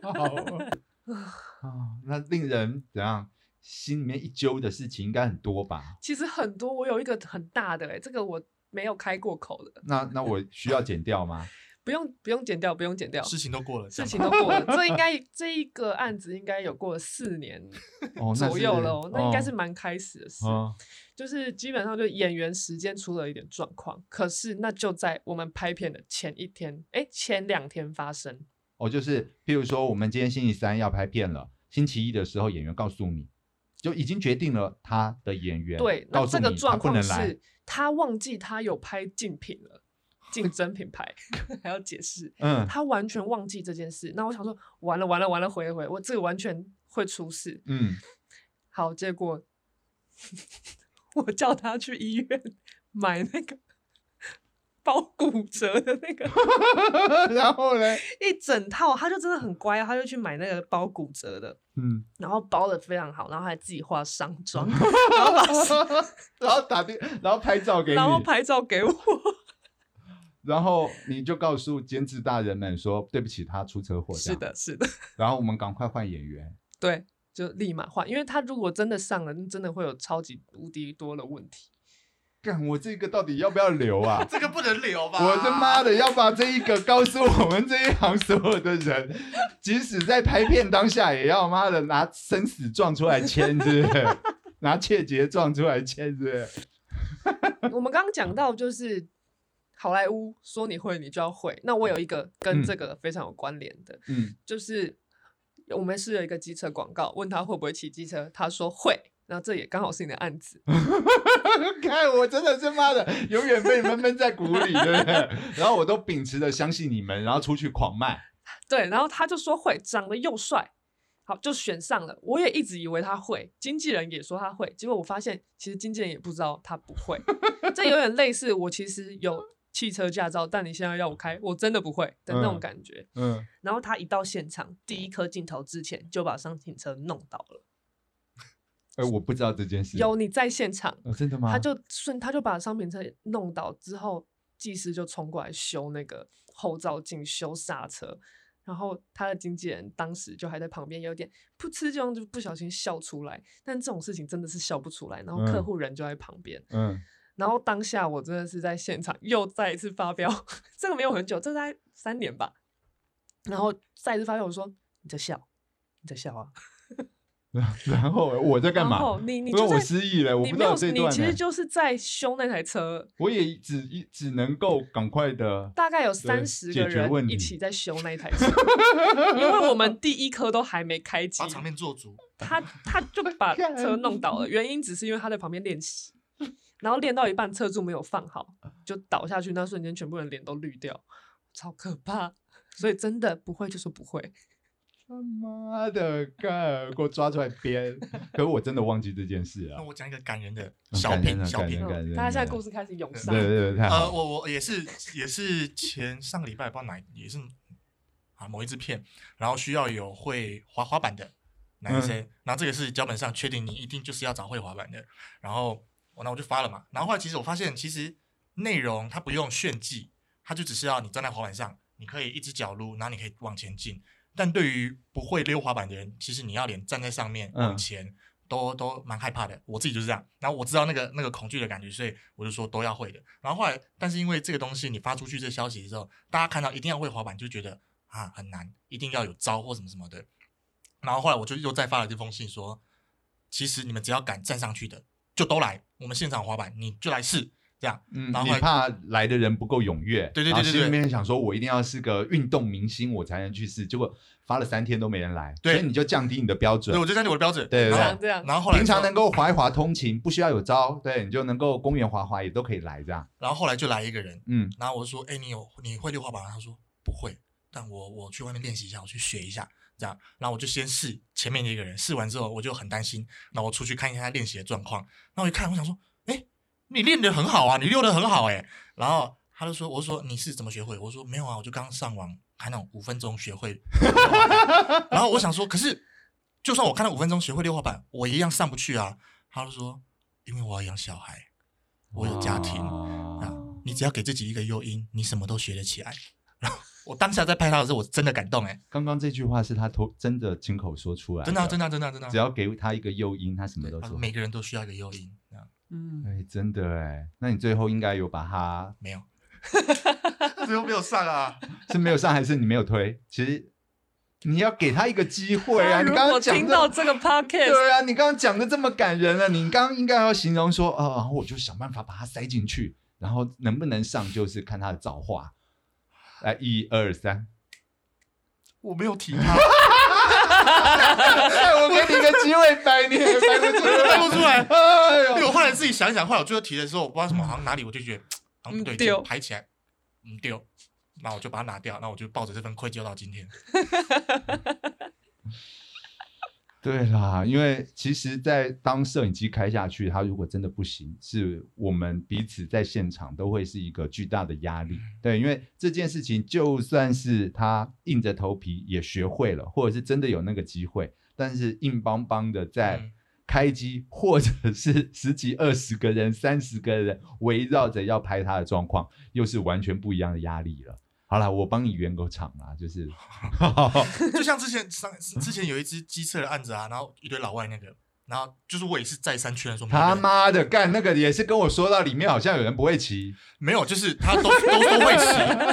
哦，那令人怎样？心里面一揪的事情应该很多吧？其实很多，我有一个很大的、欸，哎，这个我没有开过口的。那那我需要剪掉吗？不用不用剪掉，不用剪掉，事情都过了，事情都过了，这应该这一个案子应该有过了四年左右了，哦、那，那应该是蛮开始的事，哦、就是基本上就演员时间出了一点状况，可是那就在我们拍片的前一天，哎，前两天发生。哦，就是譬如说，我们今天星期三要拍片了，星期一的时候演员告诉你，就已经决定了他的演员对，那这个状况是他忘记他有拍竞品了。竞争品牌 还要解释，嗯，他完全忘记这件事。那我想说，完了完了完了，回回我这个完全会出事。嗯，好，结果 我叫他去医院买那个 包骨折的那个，然后呢，一整套，他就真的很乖，他就去买那个包骨折的，嗯，然后包的非常好，然后还自己化上妆，然后把然后打电，然后拍照给你，然后拍照给我。然后你就告诉监制大人们说：“对不起，他出车祸。”是的，是的。然后我们赶快换演员。对，就立马换，因为他如果真的上了，真的会有超级无敌多的问题。干，我这个到底要不要留啊？这个不能留吧？我的妈的，要把这一个告诉我们这一行所有的人，即使在拍片当下，也要妈的拿生死状出来签，是不是？拿切结状出来签，是不是？我们刚刚讲到就是。好莱坞说你会，你就要会。那我有一个跟这个非常有关联的，嗯，就是我们是有一个机车广告，问他会不会骑机车，他说会。然后这也刚好是你的案子。看我真的是妈的，永远被你们闷在鼓里，对不对？然后我都秉持着相信你们，然后出去狂卖。对，然后他就说会，长得又帅，好就选上了。我也一直以为他会，经纪人也说他会，结果我发现其实经纪人也不知道他不会。这有点类似，我其实有。汽车驾照，但你现在要我开，我真的不会的那种感觉。嗯，嗯，然后他一到现场，第一颗镜头之前就把商品车弄倒了。哎、欸，我不知道这件事。有你在现场？哦、真的吗？他就顺，他就把商品车弄倒之后，技师就冲过来修那个后照镜、修刹车，然后他的经纪人当时就还在旁边，有点噗嗤，这样就不小心笑出来。但这种事情真的是笑不出来，然后客户人就在旁边。嗯。嗯然后当下我真的是在现场又再一次发飙，这个没有很久，这才三年吧。然后再一次发飙，我说你在笑，你在笑啊。然后我在干嘛？你你因为我失忆了，我不知道这段。你其实就是在修那台车。我也只一只能够赶快的，大概有三十个人一起在修那台车，因为我们第一颗都还没开机，把场面做足。他他就把车弄倒了，原因只是因为他在旁边练习。然后练到一半，侧柱没有放好，就倒下去。那瞬间，全部人脸都绿掉，超可怕。所以真的不会就说不会。他妈的，干，给我抓出来编！可是我真的忘记这件事了。那我讲一个感人的小品，小品。大家现在故事开始涌上。对对对，呃，我我也是也是前上个礼拜不知道哪也是啊某一支片，然后需要有会滑滑板的男生，嗯、然后这个是脚本上确定你一定就是要找会滑板的，然后我那我就发了嘛，然后后来其实我发现其实内容它不用炫技，它就只是要你站在滑板上，你可以一只脚撸，然后你可以往前进，但对于不会溜滑板的人，其实你要连站在上面往前。嗯都都蛮害怕的，我自己就是这样。然后我知道那个那个恐惧的感觉，所以我就说都要会的。然后后来，但是因为这个东西你发出去这个消息的时候，大家看到一定要会滑板，就觉得啊很难，一定要有招或什么什么的。然后后来我就又再发了这封信说，其实你们只要敢站上去的，就都来我们现场滑板，你就来试。这样，嗯，然后你怕来的人不够踊跃，对对对对，心里面想说，我一定要是个运动明星，我才能去试。结果发了三天都没人来，对，所以你就降低你的标准。对，我就降低我的标准。对对对，这样。然后后来平常能够滑一滑通勤，不需要有招，对，你就能够公园滑滑也都可以来这样。然后后来就来一个人，嗯，然后我就说，哎，你有你会溜滑板吗？他说不会，但我我去外面练习一下，我去学一下，这样。然后我就先试前面的一个人，试完之后我就很担心，然后我出去看一下他练习的状况。然后我一看，我想说，哎。你练得很好啊，你溜得很好哎。然后他就说：“我说你是怎么学会？”我说：“没有啊，我就刚上网看那种五分钟学会。”然后我想说：“可是，就算我看到五分钟学会溜滑板，我一样上不去啊。”他就说：“因为我要养小孩，我有家庭啊。你只要给自己一个诱因，你什么都学得起来。”然后我当下在拍他的时候，我真的感动哎。刚刚这句话是他偷真的亲口说出来的，真的真的真的真的。只要给他一个诱因，他什么都做。每个人都需要一个诱因。嗯，哎，真的哎，那你最后应该有把他没有，最后没有上啊？是没有上还是你没有推？其实你要给他一个机会啊！你刚刚讲听到这个 podcast，对啊，你刚刚讲的这么感人了，你刚刚应该要形容说，啊，然后我就想办法把它塞进去，然后能不能上就是看他的造化。来，一二三，我没有提他。我给你个机会摆，你也摆不出来，摆不出来。哎呦！因为我后来自己想一想，后来我最后提的时候，我不知道什么，好像哪里我就觉得，好像不对劲，排起来，嗯，丢，那我就把它拿掉，那我就抱着这份愧疚到今天。对啦，因为其实，在当摄影机开下去，它如果真的不行，是我们彼此在现场都会是一个巨大的压力。对，因为这件事情，就算是他硬着头皮也学会了，或者是真的有那个机会，但是硬邦邦的在开机，或者是十几、二十个人、三十个人围绕着要拍他的状况，又是完全不一样的压力了。好了，我帮你圆个场啊，就是，就像之前上之前有一只机车的案子啊，然后一堆老外那个。然后就是我也是再三确认说，他妈的干那个也是跟我说到里面好像有人不会骑，没有，就是他都 都都会骑。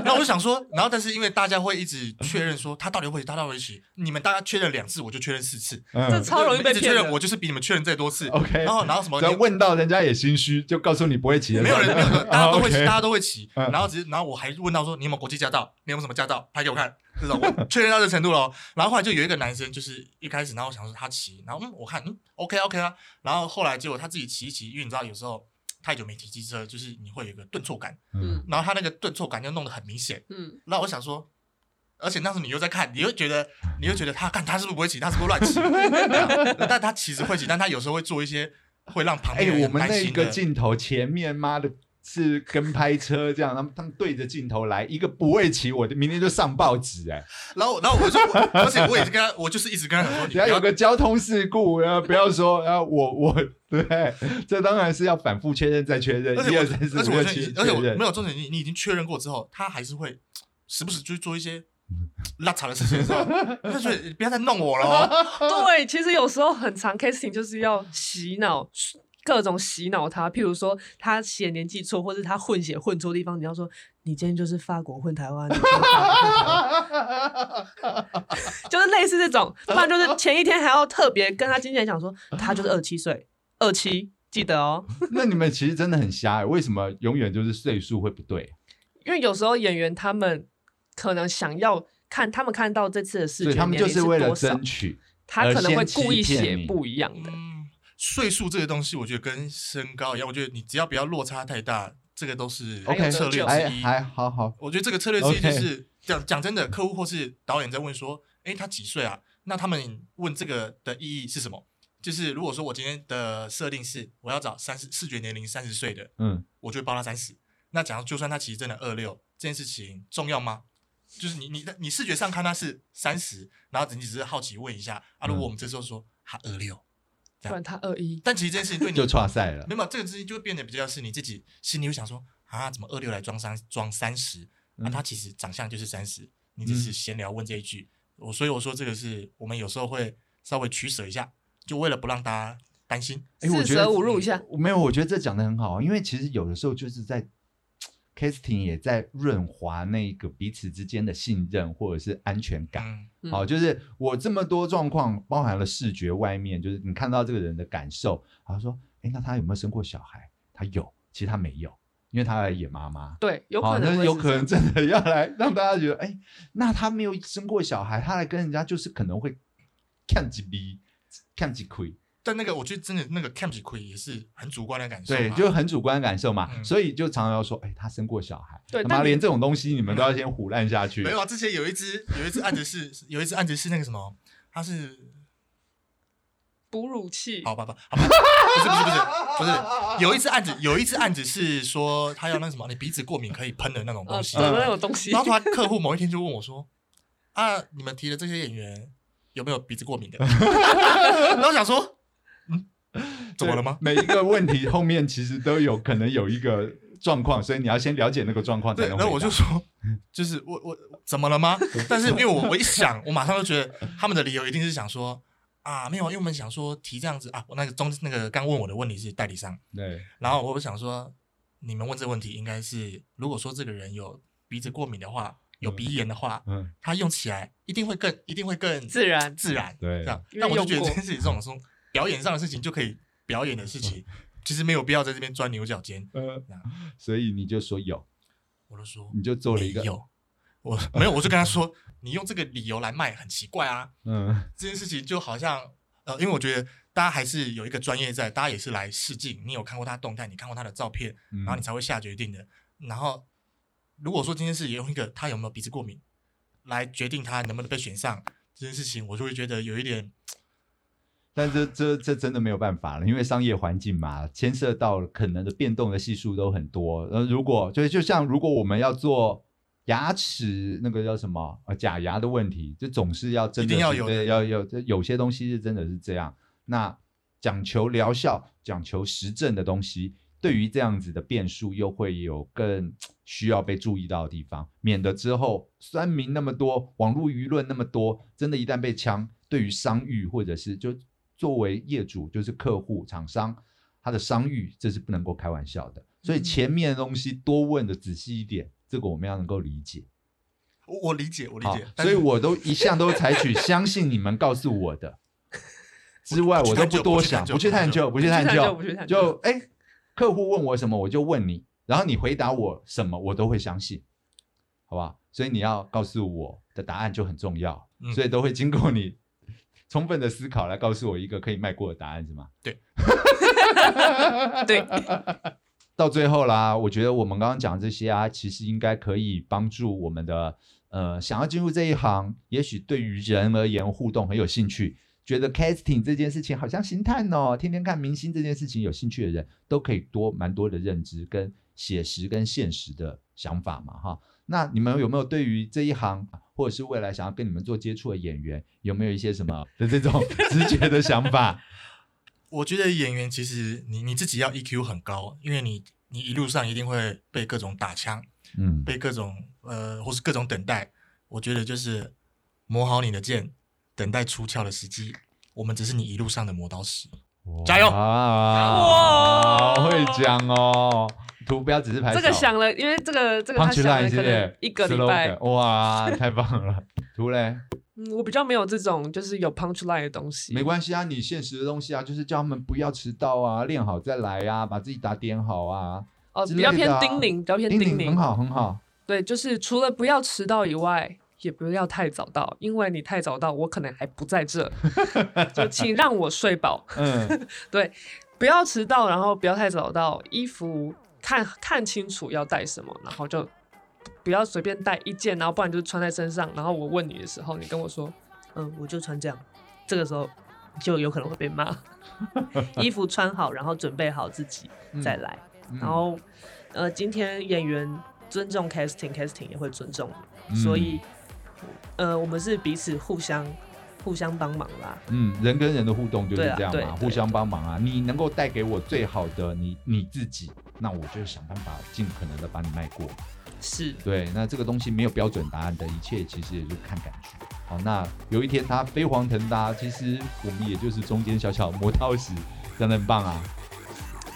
然后我就想说，然后但是因为大家会一直确认说他到底会骑，他到底会骑，你们大家确认两次，我就确认四次，嗯、这超容易被一直确认，我就是比你们确认再多次。OK，然后然后什么？只要问到人家也心虚，就告诉你不会骑。没有人没有人，大家都会骑，大家都会骑。然后只是然后我还问到说你有没有国际驾照？你有没有什么驾照？拍给我看。这种我确认到这程度了，然后后来就有一个男生，就是一开始，然后我想说他骑，然后嗯，我看嗯，OK OK 啊，然后后来结果他自己骑一骑，因为你知道有时候太久没骑机车，就是你会有一个顿挫感，嗯，然后他那个顿挫感就弄得很明显，嗯，那我想说，而且那时候你又在看，你又觉得，你又觉得他看他是不是不会骑，他是不是乱骑，但他其实会骑，但他有时候会做一些会让旁边人担心的。哎，我们那个镜头前面妈的。是跟拍车这样，他们他们对着镜头来，一个不会骑，我明天就上报纸哎、欸。然后然后我就，而且我也是跟他，我就是一直跟他说，只要有个交通事故，然后不要说，然后我我对，这当然是要反复确认再确认，一二三四五六七，而且我没有重点，你你已经确认过之后，他还是会时不时就做一些拉长的事情，他说不要再弄我了、哦。对，其实有时候很长 casting 就是要洗脑。各种洗脑他，譬如说他写年纪错，或者他混血混错地方，你要说你今天就是法国混台湾，就是类似这种，不然就是前一天还要特别跟他经纪人讲说，他就是二七岁，二七记得哦。那你们其实真的很瞎欸，为什么永远就是岁数会不对？因为有时候演员他们可能想要看，他们看到这次的视觉，他们就是为了争取，他可能会故意写不一样的。岁数这个东西，我觉得跟身高一样，我觉得你只要不要落差太大，这个都是 OK 策略之一。还好好，我觉得这个策略之一就是讲讲真的，客户或是导演在问说，哎，他几岁啊？那他们问这个的意义是什么？就是如果说我今天的设定是我要找三十视觉年龄三十岁的，嗯，我就会报他三十。那假如就算他其实真的二六，这件事情重要吗？就是你你的你视觉上看他是三十，然后你只是好奇问一下啊，如果我们这时候说他二六，不然他二一，但其实这件事情对你就错赛了，没有这个事情就会变得比较是你自己心里会想说啊，怎么二六来装三装三十？啊？他其实长相就是三十，你只是闲聊问这一句，我所以我说这个是我们有时候会稍微取舍一下，就为了不让大家担心，哎，我觉得五入一下，没有，我觉得这讲的很好，因为其实有的时候就是在。Casting 也在润滑那个彼此之间的信任或者是安全感。嗯、好，就是我这么多状况，包含了视觉外面，就是你看到这个人的感受。然后说，哎，那他有没有生过小孩？他有，其实他没有，因为他来演妈妈。对，有可能，有可能真的要来让大家觉得，哎，那他没有生过小孩，他来跟人家就是可能会看几逼，看几亏。但那个，我觉得真的那个 camp 亏也是很主观的感受，对，就很主观的感受嘛，嗯、所以就常常要说，哎、欸，他生过小孩，对，妈连这种东西你们都要先唬烂下去。没有啊，之前有一只有一只案子是有一只案子是那个什么，他是哺乳器，好吧吧，好吧，不是不是不是不是，有一只案子有一只案子是说他要那什么，你鼻子过敏可以喷的那种东西，呃、那种东西。然后他客户某一天就问我说，啊，你们提的这些演员有没有鼻子过敏的？然后想说，嗯。怎么了吗？每一个问题后面其实都有可能有一个状况，所以你要先了解那个状况才能。然后我就说，就是 我我怎么了吗？但是因为我我一想，我马上就觉得他们的理由一定是想说啊，没有，因为我们想说提这样子啊。我那个中那个刚问我的问题是代理商，对。然后我想说，你们问这个问题应该是，如果说这个人有鼻子过敏的话，有鼻炎的话，嗯，他用起来一定会更一定会更自然自然，对。这样，但我就觉得这件事情这种说。表演上的事情就可以表演的事情，其实没有必要在这边钻牛角尖。呃，所以你就说有，我就说，你就做了一个有，我没有，我就跟他说，你用这个理由来卖很奇怪啊。嗯，这件事情就好像呃，因为我觉得大家还是有一个专业在，大家也是来试镜，你有看过他动态，你看过他的照片，然后你才会下决定的。然后如果说今天是也用一个他有没有鼻子过敏来决定他能不能被选上这件事情，我就会觉得有一点。但这这这真的没有办法了，因为商业环境嘛，牵涉到可能的变动的系数都很多。呃，如果就就像如果我们要做牙齿那个叫什么呃假牙的问题，就总是要真的要有对要有，有些东西是真的是这样。那讲求疗效、讲求实证的东西，对于这样子的变数，又会有更需要被注意到的地方，免得之后酸民那么多，网络舆论那么多，真的一旦被枪，对于商誉或者是就。作为业主，就是客户、厂商，他的商誉这是不能够开玩笑的。所以前面的东西多问的仔细一点，这个我们要能够理解。我我理解，我理解。所以我都一向都采取相信你们告诉我的 之外，我都不多想，不去探究，不去探究，就哎，客户问我什么，我就问你，然后你回答我什么，我都会相信，好吧？所以你要告诉我的答案就很重要，所以都会经过你。充分的思考来告诉我一个可以迈过的答案是吗？对，对。到最后啦，我觉得我们刚刚讲这些啊，其实应该可以帮助我们的呃，想要进入这一行，也许对于人而言互动很有兴趣，觉得 casting 这件事情好像星探哦，天天看明星这件事情有兴趣的人，都可以多蛮多的认知跟写实跟现实的想法嘛，哈。那你们有没有对于这一行，或者是未来想要跟你们做接触的演员，有没有一些什么的这种 直觉的想法？我觉得演员其实你你自己要 EQ 很高，因为你你一路上一定会被各种打枪，嗯，被各种呃或是各种等待。我觉得就是磨好你的剑，等待出鞘的时机。我们只是你一路上的磨刀石，加油啊！哇，好会讲哦。图不要只是拍，这个想了，因为这个这个他想了可能一个礼拜，哇，太棒了！图嘞，嗯，我比较没有这种就是有 punch line 的东西，没关系啊，你现实的东西啊，就是叫他们不要迟到啊，练好再来啊，把自己打点好啊，哦，啊、比较偏叮咛，比较偏叮咛，很好很好，对，就是除了不要迟到以外，也不要太早到，因为你太早到，我可能还不在这，就请让我睡饱，嗯，对，不要迟到，然后不要太早到，衣服。看看清楚要带什么，然后就不要随便带一件，然后不然就是穿在身上。然后我问你的时候，你跟我说，嗯，我就穿这样。这个时候就有可能会被骂。衣服穿好，然后准备好自己再来。嗯、然后，呃，今天演员尊重 casting，casting 也会尊重，嗯、所以呃，我们是彼此互相互相帮忙啦。嗯，人跟人的互动就是这样嘛，互相帮忙啊。你能够带给我最好的你你自己，那我就想办法尽可能的把你卖过。是对，那这个东西没有标准答案的，一切其实也就看感觉。好，那有一天他飞黄腾达，其实我们也就是中间小小磨刀石，真的很棒啊。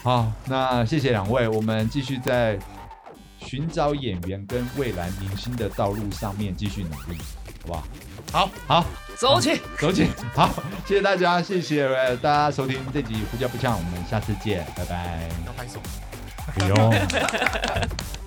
好，那谢谢两位，我们继续在寻找演员跟未来明星的道路上面继续努力，好不好？好，好，走起，走起，好，谢谢大家，谢谢大家收听这集《呼叫不呛》，我们下次见，拜拜。要拍手？不用。